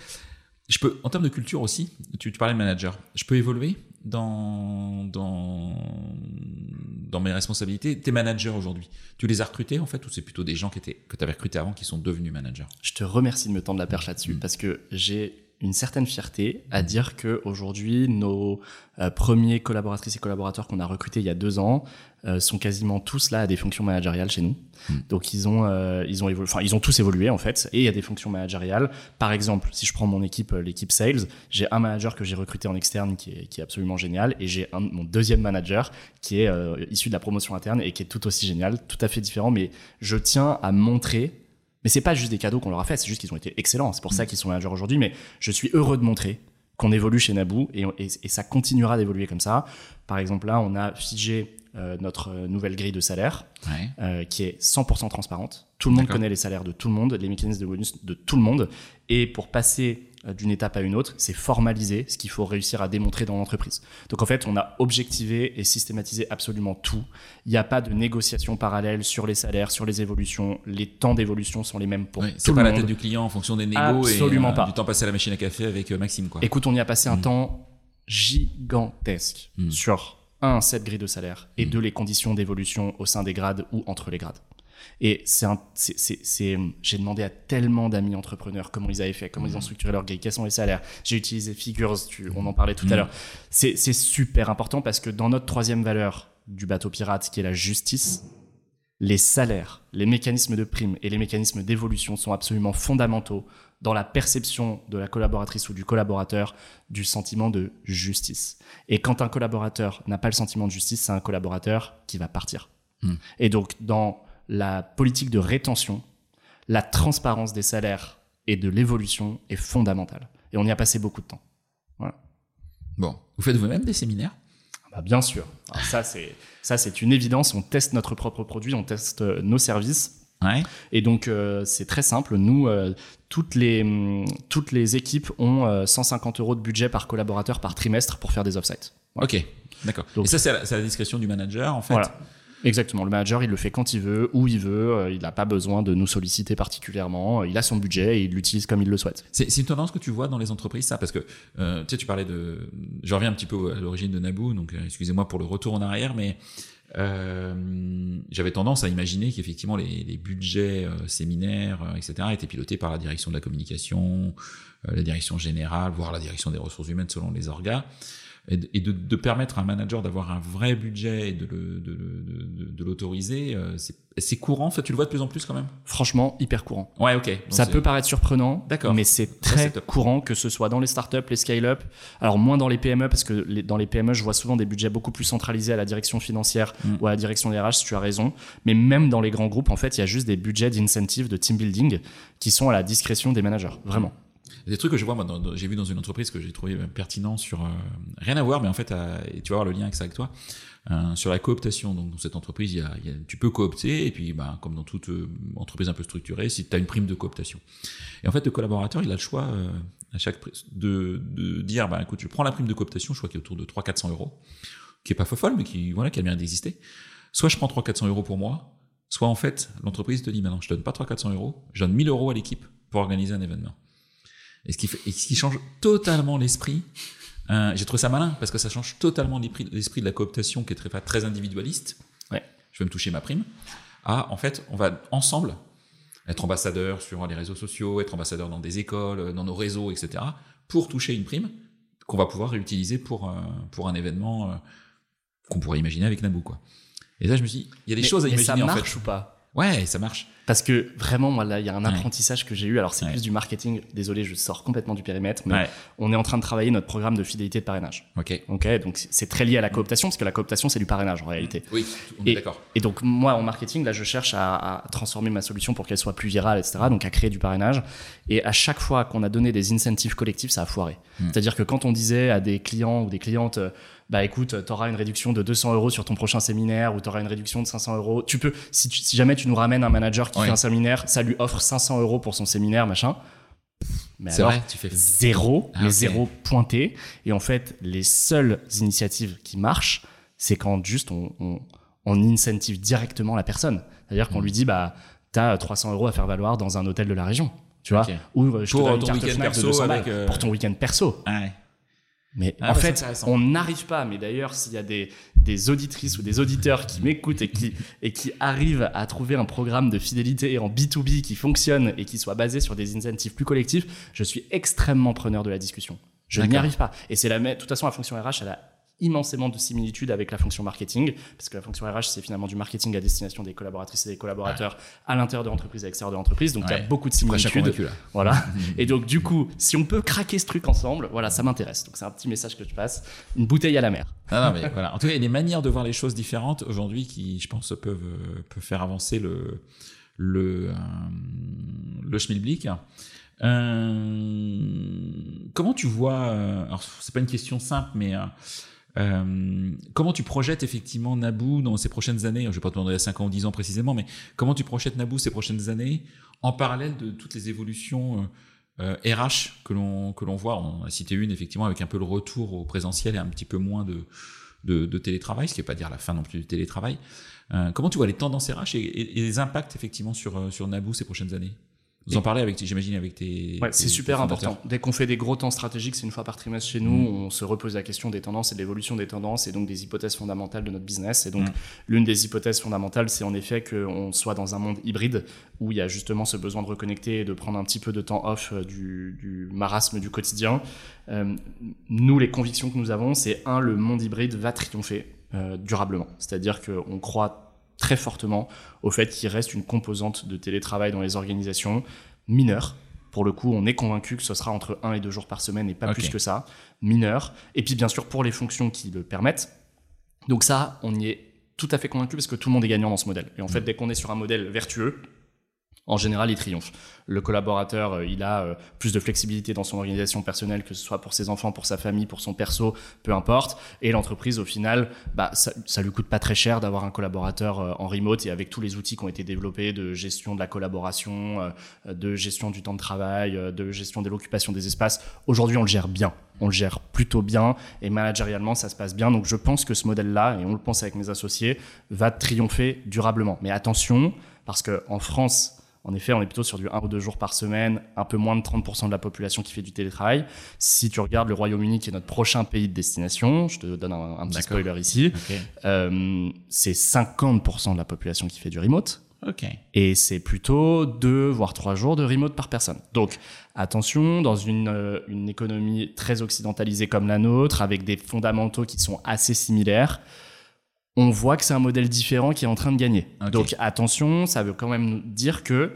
Je peux, en termes de culture aussi, tu, tu parlais de manager. Je peux évoluer? Dans, dans, dans mes responsabilités, tes managers aujourd'hui, tu les as recrutés en fait ou c'est plutôt des gens qui étaient, que tu avais recrutés avant qui sont devenus managers? Je te remercie de me tendre la perche là-dessus mm. parce que j'ai une certaine fierté à dire que aujourd'hui nos euh, premiers collaboratrices et collaborateurs qu'on a recrutés il y a deux ans euh, sont quasiment tous là à des fonctions managériales chez nous. Hmm. Donc ils ont euh, ils ont évolué, enfin ils ont tous évolué en fait et il y a des fonctions managériales. Par exemple, si je prends mon équipe l'équipe sales, j'ai un manager que j'ai recruté en externe qui est, qui est absolument génial et j'ai mon deuxième manager qui est issu de la promotion interne et qui est tout aussi génial, tout à fait différent mais je tiens à montrer mais c'est pas juste des cadeaux qu'on leur a fait, c'est juste qu'ils ont été excellents. C'est pour ça qu'ils sont managers aujourd'hui. Mais je suis heureux de montrer qu'on évolue chez Naboo et, et, ça continuera d'évoluer comme ça. Par exemple, là, on a figé euh, notre nouvelle grille de salaire euh, qui est 100% transparente. Tout le monde connaît les salaires de tout le monde, les mécanismes de bonus de tout le monde. Et pour passer euh, d'une étape à une autre, c'est formaliser ce qu'il faut réussir à démontrer dans l'entreprise. Donc en fait, on a objectivé et systématisé absolument tout. Il n'y a pas de négociation parallèle sur les salaires, sur les évolutions. Les temps d'évolution sont les mêmes pour tout le monde. C'est pas la tête du client en fonction des négos absolument et euh, du temps passé à la machine à café avec euh, Maxime. Quoi. Écoute, on y a passé un mm. temps gigantesque mm. sur un, cette grille de salaire et mm. deux, les conditions d'évolution au sein des grades ou entre les grades. Et c'est j'ai demandé à tellement d'amis entrepreneurs comment ils avaient fait, comment ils ont mmh. structuré leur grille, quels sont les salaires. J'ai utilisé Figures, on en parlait tout à mmh. l'heure. C'est, super important parce que dans notre troisième valeur du bateau pirate, qui est la justice, les salaires, les mécanismes de prime et les mécanismes d'évolution sont absolument fondamentaux dans la perception de la collaboratrice ou du collaborateur du sentiment de justice. Et quand un collaborateur n'a pas le sentiment de justice, c'est un collaborateur qui va partir. Mmh. Et donc, dans la politique de rétention, la transparence des salaires et de l'évolution est fondamentale. Et on y a passé beaucoup de temps. Bon, vous faites vous-même des séminaires? Ah bah Bien sûr. ça, c'est ça, c'est une évidence. On teste notre propre produit, on teste euh, nos services. Et donc euh, c'est très simple. Nous, euh, toutes les hum, toutes les équipes ont 150 euros de budget par collaborateur par trimestre pour faire des offsites. Ok, d'accord. Et ça c'est à, la discrétion du manager en fait? Voilà. Exactement. Le manager, il le fait quand il veut, où il veut. Euh, il n'a pas besoin de nous solliciter particulièrement. Il a son budget et il l'utilise comme il le souhaite. C'est une tendance que tu vois dans les entreprises, ça, parce que euh, tu sais, tu parlais de. Je reviens un petit peu à l'origine de Naboo, donc euh, excusez-moi pour le retour en arrière, mais j'avais tendance à imaginer qu'effectivement les, budgets séminaires, etc., étaient pilotés par la direction de la communication, la direction générale, voire la direction des ressources humaines selon les orgas et de, de, permettre à un manager d'avoir un vrai budget et de, de, l'autoriser, euh, c'est courant? En fait, tu le vois de plus en plus quand même? Franchement, hyper courant. Ouais, ok. ça peut paraître surprenant, d'accord, mais c'est très courant que ce soit dans les startups, les scale-up. Alors moins dans les PME parce que dans les PME, je vois souvent des budgets beaucoup plus centralisés à la direction financière mm. ou à la direction des RH. Si tu as raison, mais même dans les grands groupes, en fait, il y a juste des budgets d'incentive de team building qui sont à la discrétion des managers. Vraiment des trucs que je vois, j'ai vu dans une entreprise que j'ai trouvé pertinent sur euh, rien à voir, mais en fait, et tu vas voir le lien avec ça avec toi, euh, sur la cooptation. Donc, dans cette entreprise, tu peux coopter, et puis, bah, comme dans toute euh, entreprise un peu structurée, si tu as une prime de cooptation. Et en fait, le collaborateur, il a le choix à chaque de, de dire, bah, écoute, tu prends la prime de cooptation, je crois qu'il est autour de 300-400 euros, qui est pas folle, mais qui, voilà, qui a bien d'exister. Soit je prends 300-400 euros pour moi, soit en fait, l'entreprise te dit, maintenant, je donne pas 300-400 euros, je donne 1000 euros à l'équipe pour organiser un événement. Et ce qui, fait, et ce qui change totalement l'esprit. Euh, J'ai trouvé ça malin parce que ça change totalement l'esprit de la cooptation qui est très, très individualiste. Ouais. Je vais me toucher ma prime. À, en fait, on va ensemble être ambassadeur sur les réseaux sociaux, être ambassadeur dans des écoles, dans nos réseaux, etc., pour toucher une prime qu'on va pouvoir réutiliser pour, euh, pour un événement euh, qu'on pourrait imaginer avec Naboo. Quoi. Et là, je me suis dit, il y a des choses à imaginer. Ça marche en fait. ou pas? Ouais, ça marche. Parce que vraiment, moi, là, il y a un apprentissage que j'ai eu. Alors, c'est plus du marketing. Désolé, je sors complètement du périmètre, mais on est en train de travailler notre programme de fidélité de parrainage. Ok. Ok. Donc, c'est très lié à la cooptation, parce que la cooptation, c'est du parrainage en réalité. Oui, on est d'accord. Et donc, moi, en marketing, là, je cherche à, transformer ma solution pour qu'elle soit plus virale, etc. Donc, à créer du parrainage. Et à chaque fois qu'on a donné des incentives collectifs, ça a foiré. Hmm. C'est-à-dire que quand on disait à des clients ou des clientes, bah écoute, tu auras une réduction de 200 euros sur ton prochain séminaire ou tu auras une réduction de 500 euros. Tu peux, si, si jamais tu nous ramènes un manager qui fait un séminaire, ça lui offre 500 euros pour son séminaire, machin. Mais alors, vrai, tu fais zéro, ah, mais zéro pointé. Et en fait, les seules initiatives qui marchent, c'est quand juste on, on, on incentive directement la personne. C'est-à-dire qu'on mm. lui dit, bah, t'as 300 euros à faire valoir dans un hôtel de la région. Tu vois Ou euh, je pour te donne ton perso euh, pour ton week-end perso. Mais ah, en fait, on n'arrive pas. Mais d'ailleurs, s'il y a des, des, auditrices ou des auditeurs qui m'écoutent et qui, et qui arrivent à trouver un programme de fidélité en B2B qui fonctionne et qui soit basé sur des incentives plus collectifs, je suis extrêmement preneur de la discussion. Je n'y arrive pas. Et c'est la, de toute façon, la fonction RH, elle a immensément de similitudes avec la fonction marketing, parce que la fonction RH, c'est finalement du marketing à destination des collaboratrices et des collaborateurs à l'intérieur de l'entreprise et à l'extérieur de l'entreprise. Donc, il y a beaucoup de similitudes. Voilà. et donc, du coup, si on peut craquer ce truc ensemble, voilà, ça m'intéresse. Donc, c'est un petit message que je passe. Une bouteille à la mer. Ah non, mais voilà. En tout cas, il y a des manières de voir les choses différentes aujourd'hui qui, je pense, peuvent, peuvent faire avancer le, le, euh, le schmilblick. Euh, comment tu vois, euh, alors c'est pas une question simple, mais euh, comment tu projettes effectivement Naboo dans ces prochaines années? Je ne vais pas te demander à 5 ans ou 10 ans précisément, mais comment tu projettes Naboo ces prochaines années en parallèle de toutes les évolutions euh, RH euh, que l'on que l'on voit? On a cité une effectivement avec un peu le retour au présentiel et un petit peu moins de de, télétravail, ce qui ne pas dire la fin non plus du télétravail. Euh, comment tu vois les tendances RH et, et, les impacts effectivement sur sur Naboo ces prochaines années? Vous en parlez avec, j'imagine, avec tes. Ouais, c'est super important. Dès qu'on fait des gros temps stratégiques, c'est une fois par trimestre chez nous, mm. on se repose la question des tendances et de l'évolution des tendances et donc des hypothèses fondamentales de notre business. Et donc, mm. l'une des hypothèses fondamentales, c'est en effet qu'on soit dans un monde hybride où il y a justement ce besoin de reconnecter et de prendre un petit peu de temps off euh, du, du marasme du quotidien. Euh, nous, les convictions que nous avons, c'est un, le monde hybride va triompher euh, durablement. C'est-à-dire qu'on croit très fortement au fait qu'il reste une composante de télétravail dans les organisations mineure. Pour le coup, on est convaincu que ce sera entre 1 et 2 jours par semaine et pas plus que ça, mineur. Et puis bien sûr pour les fonctions qui le permettent. Donc ça, on y est tout à fait convaincu parce que tout le monde est gagnant dans ce modèle. Et en fait, mm. dès qu'on est sur un modèle vertueux, en général, il triomphe. Le collaborateur, euh, il a euh, plus de flexibilité dans son organisation personnelle, que ce soit pour ses enfants, pour sa famille, pour son perso, peu importe. Et l'entreprise, au final, bah, ça, ça lui coûte pas très cher d'avoir un collaborateur euh, en remote et avec tous les outils qui ont été développés de gestion de la collaboration, de gestion du temps de travail, de gestion de l'occupation des espaces. Aujourd'hui, on le gère bien. On le gère plutôt bien et managérialement, ça se passe bien. Donc, je pense que ce modèle-là, et on le pense avec mes associés, va triompher durablement. Mais attention, parce que en France, en effet, on est plutôt sur du 1 ou 2 jours par semaine, un peu moins de 30% de la population qui fait du télétravail. Si tu regardes le Royaume-Uni, qui est notre prochain pays de destination, je te donne un, petit spoiler ici, euh, c'est 50% de la population qui fait du remote. Et c'est plutôt 2 voire 3 jours de remote par personne. Donc attention, dans une, euh, une économie très occidentalisée comme la nôtre, avec des fondamentaux qui sont assez similaires, on voit que c'est un modèle différent qui est en train de gagner. Donc attention, ça veut quand même dire que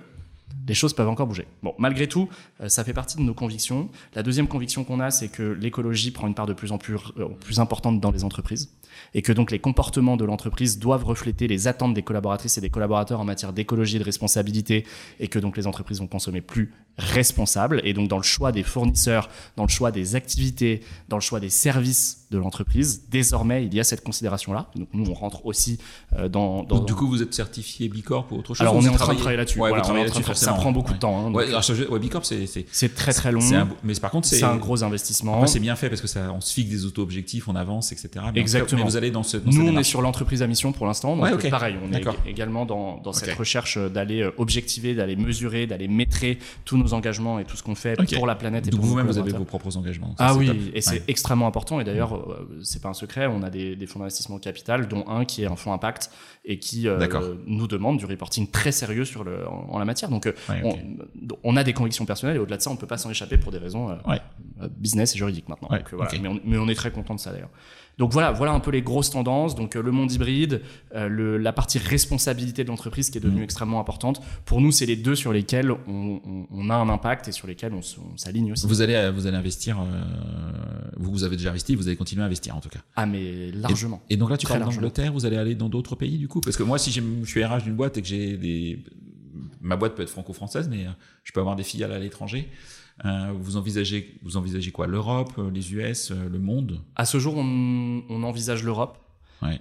les choses peuvent encore bouger. Bon, malgré tout, euh, ça fait partie de nos convictions. La deuxième conviction qu'on a, c'est que l'écologie prend une part de plus en plus, euh, plus importante dans les entreprises et que donc les comportements de l'entreprise doivent refléter les attentes des collaboratrices et des collaborateurs en matière d'écologie et de responsabilité et que donc les entreprises vont consommer plus responsable et donc dans le choix des fournisseurs, dans le choix des activités, dans le choix des services de l'entreprise, désormais il y a cette considération là. Donc nous on rentre aussi euh, dans, donc, du coup vous êtes certifié Bicorp ou autre chose Alors on est en train de travailler là-dessus. Ça prend beaucoup de temps. Hein, ouais, alors, Bicorp c'est c'est très très long. mais par contre c'est un gros investissement. C'est bien fait parce que ça on se fixe des auto objectifs, on avance etc. Exactement. mais vous allez dans ce nous on est sur l'entreprise à mission pour l'instant. Donc pareil on est également dans, dans cette recherche d'aller euh, objectiver, d'aller mesurer, d'aller métrer tous nos engagements et tout ce qu'on fait pour la planète. Et Donc vous-même, vous avez vos propres engagements. ah oui, et c'est extrêmement important. Et d'ailleurs, euh, c'est pas un secret, on a des, fonds d'investissement capital, dont un qui est un fonds impact et qui euh, nous demande du reporting très sérieux sur le, en, la matière. Donc, euh, on, a des convictions personnelles et au-delà de ça, on peut pas s'en échapper pour des raisons business et juridiques maintenant. mais, on, est très content de ça d'ailleurs. Donc voilà, voilà un peu les grosses tendances. Donc le monde hybride, le, la partie responsabilité de l'entreprise qui est devenue mm. extrêmement importante. Pour nous, c'est les deux sur lesquels on, on, a un impact et sur lesquels on, s'aligne aussi. Vous allez, vous allez investir, euh, vous, vous avez déjà investi, vous allez continuer à investir en tout cas. Ah mais largement. Et, donc là, tu parles d'Angleterre, vous allez aller dans d'autres pays du coup? Parce que moi, si je suis RH d'une boîte et que j'ai des... Ma boîte peut être franco-française, mais euh, je peux avoir des filiales à l'étranger. vous envisagez, vous envisagez quoi? L'Europe, les US, le monde? À ce jour, on, on envisage l'Europe.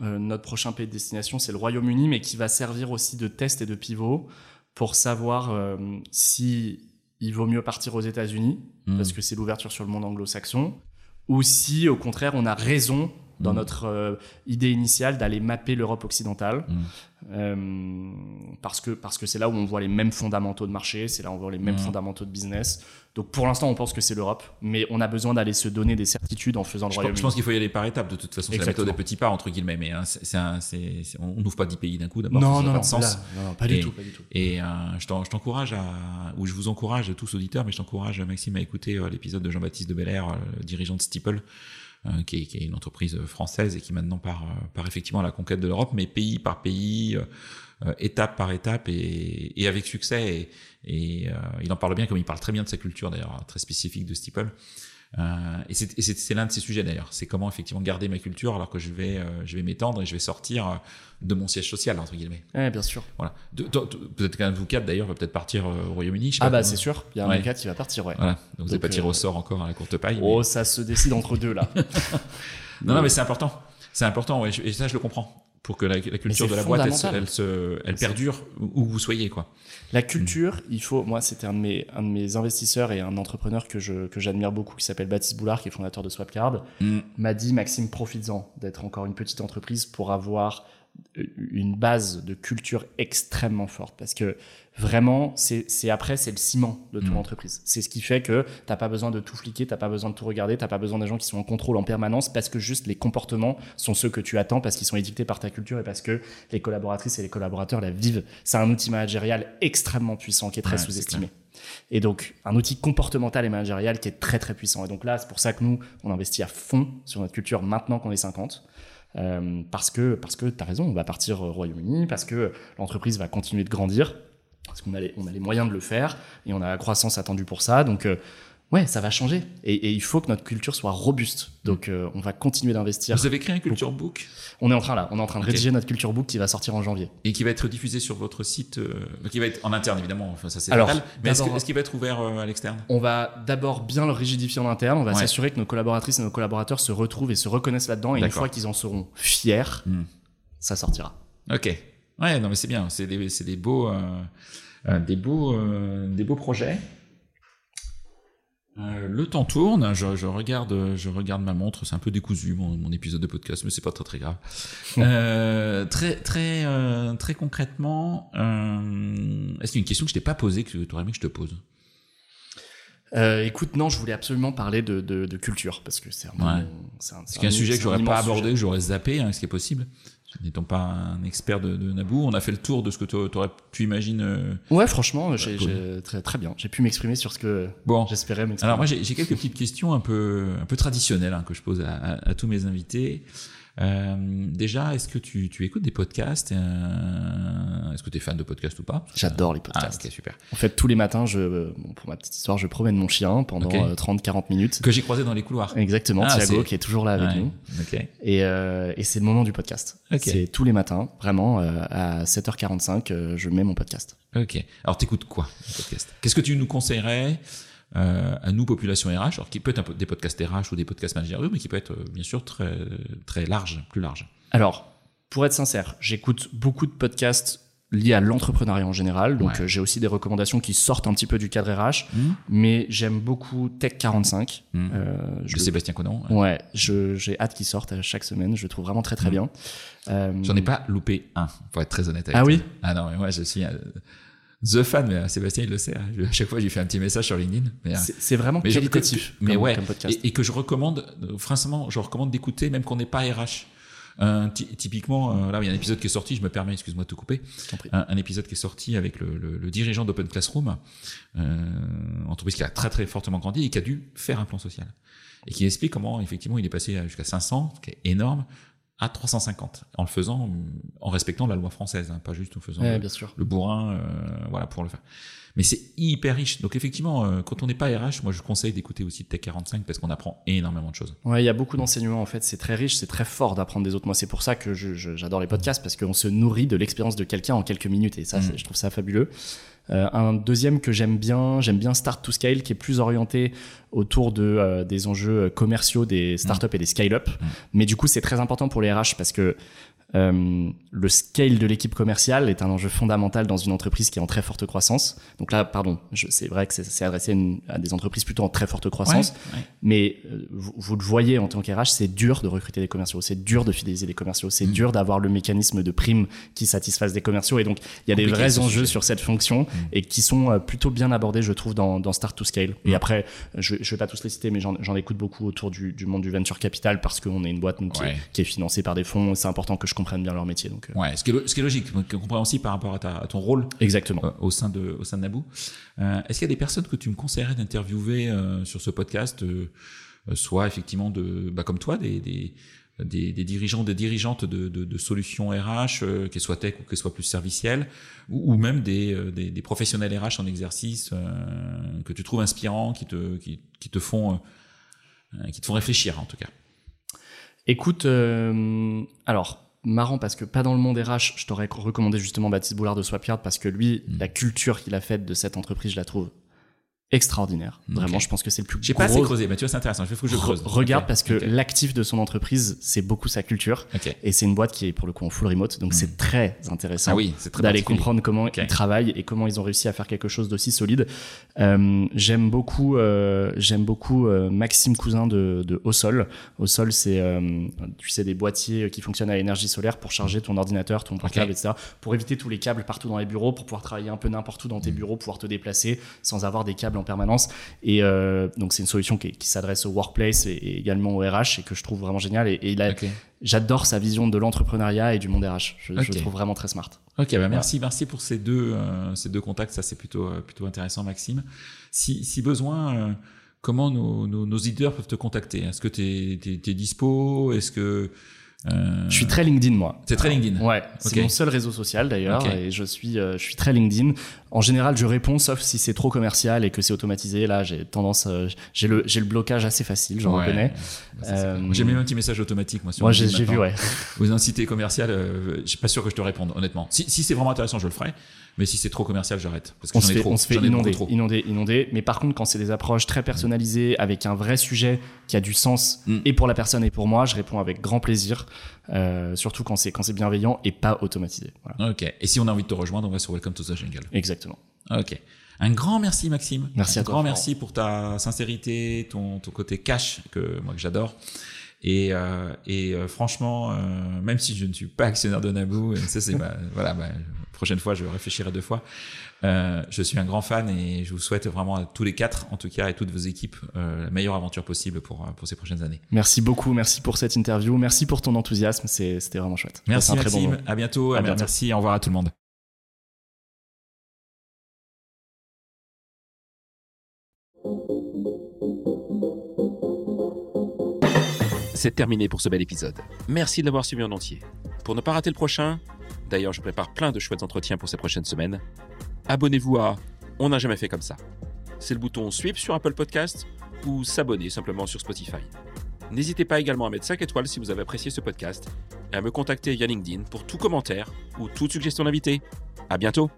notre prochain pays de destination, c'est le Royaume-Uni, mais qui va servir aussi de test et de pivot pour savoir si il vaut mieux partir aux États-Unis hmm. parce que c'est l'ouverture sur le monde anglo-saxon, ou si au contraire on a raison dans mm. notre euh, idée initiale d'aller mapper l'Europe occidentale, mm. euh, parce que parce que c'est là où on voit les mêmes fondamentaux de marché, c'est là où on voit les mêmes mm. fondamentaux de business. Donc pour l'instant, on pense que c'est l'Europe, mais on a besoin d'aller se donner des certitudes en faisant le Royaume-Uni. Je pense qu'il faut y aller par étapes. De toute façon, c'est la méthode des petits pas entre guillemets, mais hein, on n'ouvre pas 10 pays d'un coup. D'abord, non, non, pas, sens. non, pas du tout, pas du tout. Et euh, je t'encourage à, ou je vous encourage tous auditeurs, mais je t'encourage Maxime à écouter l'épisode de Jean-Baptiste de Belair, dirigeant de Steeple euh, qui, est, qui, est, une entreprise française et qui maintenant part, euh, part effectivement la conquête de l'Europe, mais pays par pays, euh, étape par étape et, et avec succès. Et, et il en parle bien, comme il parle très bien de sa culture d'ailleurs, très spécifique de Steeple. Euh, et c'est l'un de ces sujets d'ailleurs. C'est comment effectivement garder ma culture alors que je vais, euh, je vais m'étendre et je vais sortir euh, de mon siège social entre guillemets. Ouais, bien sûr. Voilà. Peut-être qu'un de vous quatre d'ailleurs va peut-être partir au Royaume-Uni. Ah bah c'est sûr. Il y a un quatre qui va partir. Ouais. Voilà. Donc, vous n'allez pas tirer au sort encore à la courte paille. Oh, ça se décide entre deux là. non, non, mais c'est important. C'est important et ça je le comprends pour que la, culture de la boîte elle, se, elle, perdure où vous soyez quoi. La culture, il faut. Moi, c'était un de mes un de mes investisseurs et un entrepreneur que je que j'admire beaucoup qui s'appelle Baptiste Boulard qui est fondateur de Swapcard mm. m'a dit Maxime profites-en d'être encore une petite entreprise pour avoir une base de culture extrêmement forte. Parce que vraiment c'est après c'est le ciment de ton mm. entreprise. C'est ce qui fait que t'as pas besoin de tout fliquer t'as pas besoin de tout regarder t'as pas besoin des gens qui sont en contrôle en permanence parce que juste les comportements sont ceux que tu attends parce qu'ils sont édictés par ta culture et parce que les collaboratrices et les collaborateurs la vivent. C'est un outil managérial extrêmement puissant qui est très sous-estimé. et donc un outil comportemental et managérial qui est très très puissant. Et donc là c'est pour ça que nous on investit à fond sur notre culture maintenant qu'on est 50 euh, parce que parce que t'as raison, on va partir au Royaume-Uni, parce que l'entreprise va continuer de grandir, parce qu'on a les, a les moyens de le faire et on a la croissance attendue pour ça. Donc euh, ouais, ça va changer. Et, il faut que notre culture soit robuste. Donc, euh, on va continuer d'investir. Vous avez créé un culture book On est en train là, on est en train de rédiger notre culture book qui va sortir en janvier. Et qui va être diffusé sur votre site, euh, qui va être en interne évidemment. Enfin, ça c'est Alors, mais est-ce qu'il va être ouvert euh, à l'externe? On va d'abord bien le rigidifier en interne. On va s'assurer que nos collaboratrices et nos collaborateurs se retrouvent et se reconnaissent là-dedans. Et une fois qu'ils en seront fiers, hmm. ça sortira. Ok. Ouais, non mais c'est bien. C'est des, des beaux, des beaux, des beaux projets. Euh, le temps tourne, je, regarde, je regarde ma montre, c'est un peu décousu mon, épisode de podcast, mais c'est pas très très grave. Euh, très très euh, très concrètement, est-ce y a une question que je t'ai pas posée que tu aurais aimé que je te pose? Écoute, non, je voulais absolument parler de, culture parce que c'est un, un, sujet que j'aurais pas abordé, que j'aurais zappé, hein, ce qui est possible. N'étant pas un expert de, de, Naboo, on a fait le tour de ce que tu aurais pu imaginer. Euh, ouais, franchement, j'ai, très, très bien. J'ai pu m'exprimer sur ce que bon. j'espérais m'exprimer. Alors moi, j'ai, quelques petites questions un peu, un peu traditionnelles hein, que je pose à, à, tous mes invités. Euh, déjà, est-ce que tu, tu, écoutes des podcasts euh, Est-ce que tu es fan de podcasts ou pas? J'adore les podcasts. Ah, ok, super. En fait, tous les matins, je, bon, pour ma petite histoire, je promène mon chien pendant 30-40 euh, minutes. Que j'ai croisé dans les couloirs. Exactement, ah, Thiago, qui est toujours là avec nous. Okay. Et, euh, et c'est le moment du podcast. C'est tous les matins, vraiment, à 7h45, je mets mon podcast. Ok. Alors, t'écoutes quoi, podcast? Qu'est-ce que tu nous conseillerais? Euh, à nous, population RH, alors qui peut être des podcasts RH ou des podcasts managériaux, mais qui peut être euh, bien sûr très, très large, plus large. Alors, pour être sincère, j'écoute beaucoup de podcasts liés à l'entrepreneuriat en général, donc euh, j'ai aussi des recommandations qui sortent un petit peu du cadre RH, mmh. mais j'aime beaucoup Tech 45. Mmh. Euh, je, de Sébastien Conan. Ouais, j'ai hâte qu'il sorte chaque semaine, je le trouve vraiment très très mmh. bien. J'en ai pas loupé un, pour être très honnête avec Ah oui? Ah non, mais moi je suis The fan, mais euh, Sébastien il le sait. Hein. À chaque fois, je lui fais un petit message sur LinkedIn. Euh, c'est vraiment mais qualitatif. mais ouais, Et, que je recommande, euh, franchement, je recommande d'écouter, même qu'on n'est pas RH. typiquement, là, il y a un épisode qui est sorti, je me permets, excuse-moi de te couper, un, épisode qui est sorti avec le, le, dirigeant d'Open Classroom, euh, entreprise qui a très très fortement grandi et qui a dû faire un plan social. Et qui explique comment, effectivement, il est passé jusqu'à 500, ce qui est énorme, à 350 en le faisant en respectant la loi française, hein, pas juste en faisant le, bien sûr. le bourrin, euh, voilà pour le faire. Mais c'est hyper riche. Donc effectivement, euh, quand on n'est pas RH, moi je conseille d'écouter aussi Tech 45 parce qu'on apprend énormément de choses. Ouais, il y a beaucoup d'enseignements en fait. C'est très riche, c'est très fort d'apprendre des autres. Moi, c'est pour ça que j'adore les podcasts parce qu'on se nourrit de l'expérience de quelqu'un en quelques minutes et ça, mm. je trouve ça fabuleux. Un deuxième que j'aime bien, j'aime bien Start to Scale, qui est plus orienté autour de, des enjeux commerciaux des startups et des scale-up. Mais du coup, c'est très important pour les RH parce que euh, le scale de l'équipe commerciale est un enjeu fondamental dans une entreprise qui est en très forte croissance. Donc là, pardon, c'est vrai que c'est adressé à des entreprises plutôt en très forte croissance, mais euh, vous, le voyez en tant qu'RH, c'est dur de recruter des commerciaux, c'est dur de fidéliser des commerciaux, c'est mm. dur d'avoir le mécanisme de prime qui satisfasse des commerciaux. Et donc, il y a des vrais enjeux sur cette fonction mm. et qui sont euh, plutôt bien abordés, je trouve, dans, dans Start to Scale. Et mm. après, je ne vais pas tous les citer, mais j'en écoute beaucoup autour du, du, monde du venture capital parce qu'on est une boîte qui, est, qui, est, financée par des fonds. C'est important que je comprennent bien leur métier. Donc, euh. ouais, ce qui, est, ce qui est logique, aussi par rapport à, ta, ton rôle Exactement. Euh, au, sein de, au sein de Naboo. Euh, est-ce qu'il y a des personnes que tu me conseillerais d'interviewer sur ce podcast, soit effectivement de, bah, comme toi, des, des des, des, dirigeants, des dirigeantes de, de, de solutions RH, euh, qu'elles soient tech ou qu'elles soient plus servicielles, ou, ou même des, des, des, professionnels RH en exercice que tu trouves inspirants, qui te, qui, qui te font, qui te font réfléchir en tout cas? Écoute, alors marrant parce que pas dans le monde RH, je t'aurais recommandé justement Baptiste Boulard de Swapyard parce que lui, mm. la culture qu'il a faite de cette entreprise, je la trouve extraordinaire. Vraiment, je pense que c'est le plus J'ai pas assez creusé, mais tu vois, c'est intéressant. Je que je creuse. regarde parce que l'actif de son entreprise, c'est beaucoup sa culture. Et c'est une boîte qui est pour le coup en full remote. Donc c'est hmm. très intéressant ah d'aller comprendre comment ils travaillent et comment ils ont réussi à faire quelque chose d'aussi solide. Euh, j'aime beaucoup, euh, j'aime beaucoup euh, Maxime Cousin de, de Au Sol. Au Sol, c'est, euh, tu sais, des boîtiers qui fonctionnent à l'énergie solaire pour charger ton ordinateur, ton portable, etc. Pour éviter tous les câbles partout dans les bureaux, pour pouvoir travailler un peu n'importe où dans tes hmm. bureaux, pouvoir te déplacer sans avoir des câbles en permanence. Et euh, donc c'est une solution qui, s'adresse au workplace et, également au RH et que je trouve vraiment génial. Et, et j'adore sa vision de l'entrepreneuriat et du monde RH. Je, je le trouve vraiment très smart. Ok, bah merci, merci pour ces deux, euh, ces deux contacts. Ça c'est plutôt, euh, plutôt intéressant, Maxime. Si, si besoin comment nos, nos, nos, leaders peuvent te contacter? Est-ce que tu es, es, dispo? Est-ce que euh, je suis très LinkedIn moi. C'est très LinkedIn. Ouais, c'est mon seul réseau social d'ailleurs et je suis euh, je suis très LinkedIn. En général, je réponds sauf si c'est trop commercial et que c'est automatisé. Là, j'ai tendance euh, j'ai le j'ai le blocage assez facile, j'en reconnais. j'ai mis un petit message automatique moi sur Moi j'ai vu ouais. Aux incités commerciales, je suis pas sûr que je te réponde honnêtement. Si si c'est vraiment intéressant, je le ferai. Mais si c'est trop commercial, j'arrête. Parce que on, se fait, trop, on se fait inonder, inonder, inonder. Mais par contre, quand c'est des approches très personnalisées, avec un vrai sujet qui a du sens, mm. et pour la personne et pour moi, je réponds avec grand plaisir. Euh, surtout quand c'est quand c'est bienveillant et pas automatisé. Voilà. Ok. Et si on a envie de te rejoindre, on va sur Welcome to the Jungle. Exactement. Ok. Un grand merci Maxime. Merci un à toi. grand merci pour ta sincérité, ton, ton côté cash que moi que j'adore. Et, euh, et euh, franchement, euh, même si je ne suis pas actionnaire de Naboo, ça c'est voilà, bah, prochaine fois je réfléchirai deux fois. Euh, je suis un grand fan et je vous souhaite vraiment à tous les quatre, en tout cas, et toutes vos équipes, euh, la meilleure aventure possible pour pour ces prochaines années. Merci beaucoup, merci pour cette interview, merci pour ton enthousiasme, c'était vraiment chouette. Merci Maxime, à bientôt, à bientôt. merci, au revoir à tout le monde. C'est terminé pour ce bel épisode. Merci de l'avoir suivi en entier. Pour ne pas rater le prochain, d'ailleurs je prépare plein de chouettes entretiens pour ces prochaines semaines, abonnez-vous à On n'a jamais fait comme ça. C'est le bouton Sweep sur Apple Podcast ou s'abonner simplement sur Spotify. N'hésitez pas également à mettre 5 étoiles si vous avez apprécié ce podcast et à me contacter via LinkedIn pour tout commentaire ou toute suggestion d'invité. À bientôt!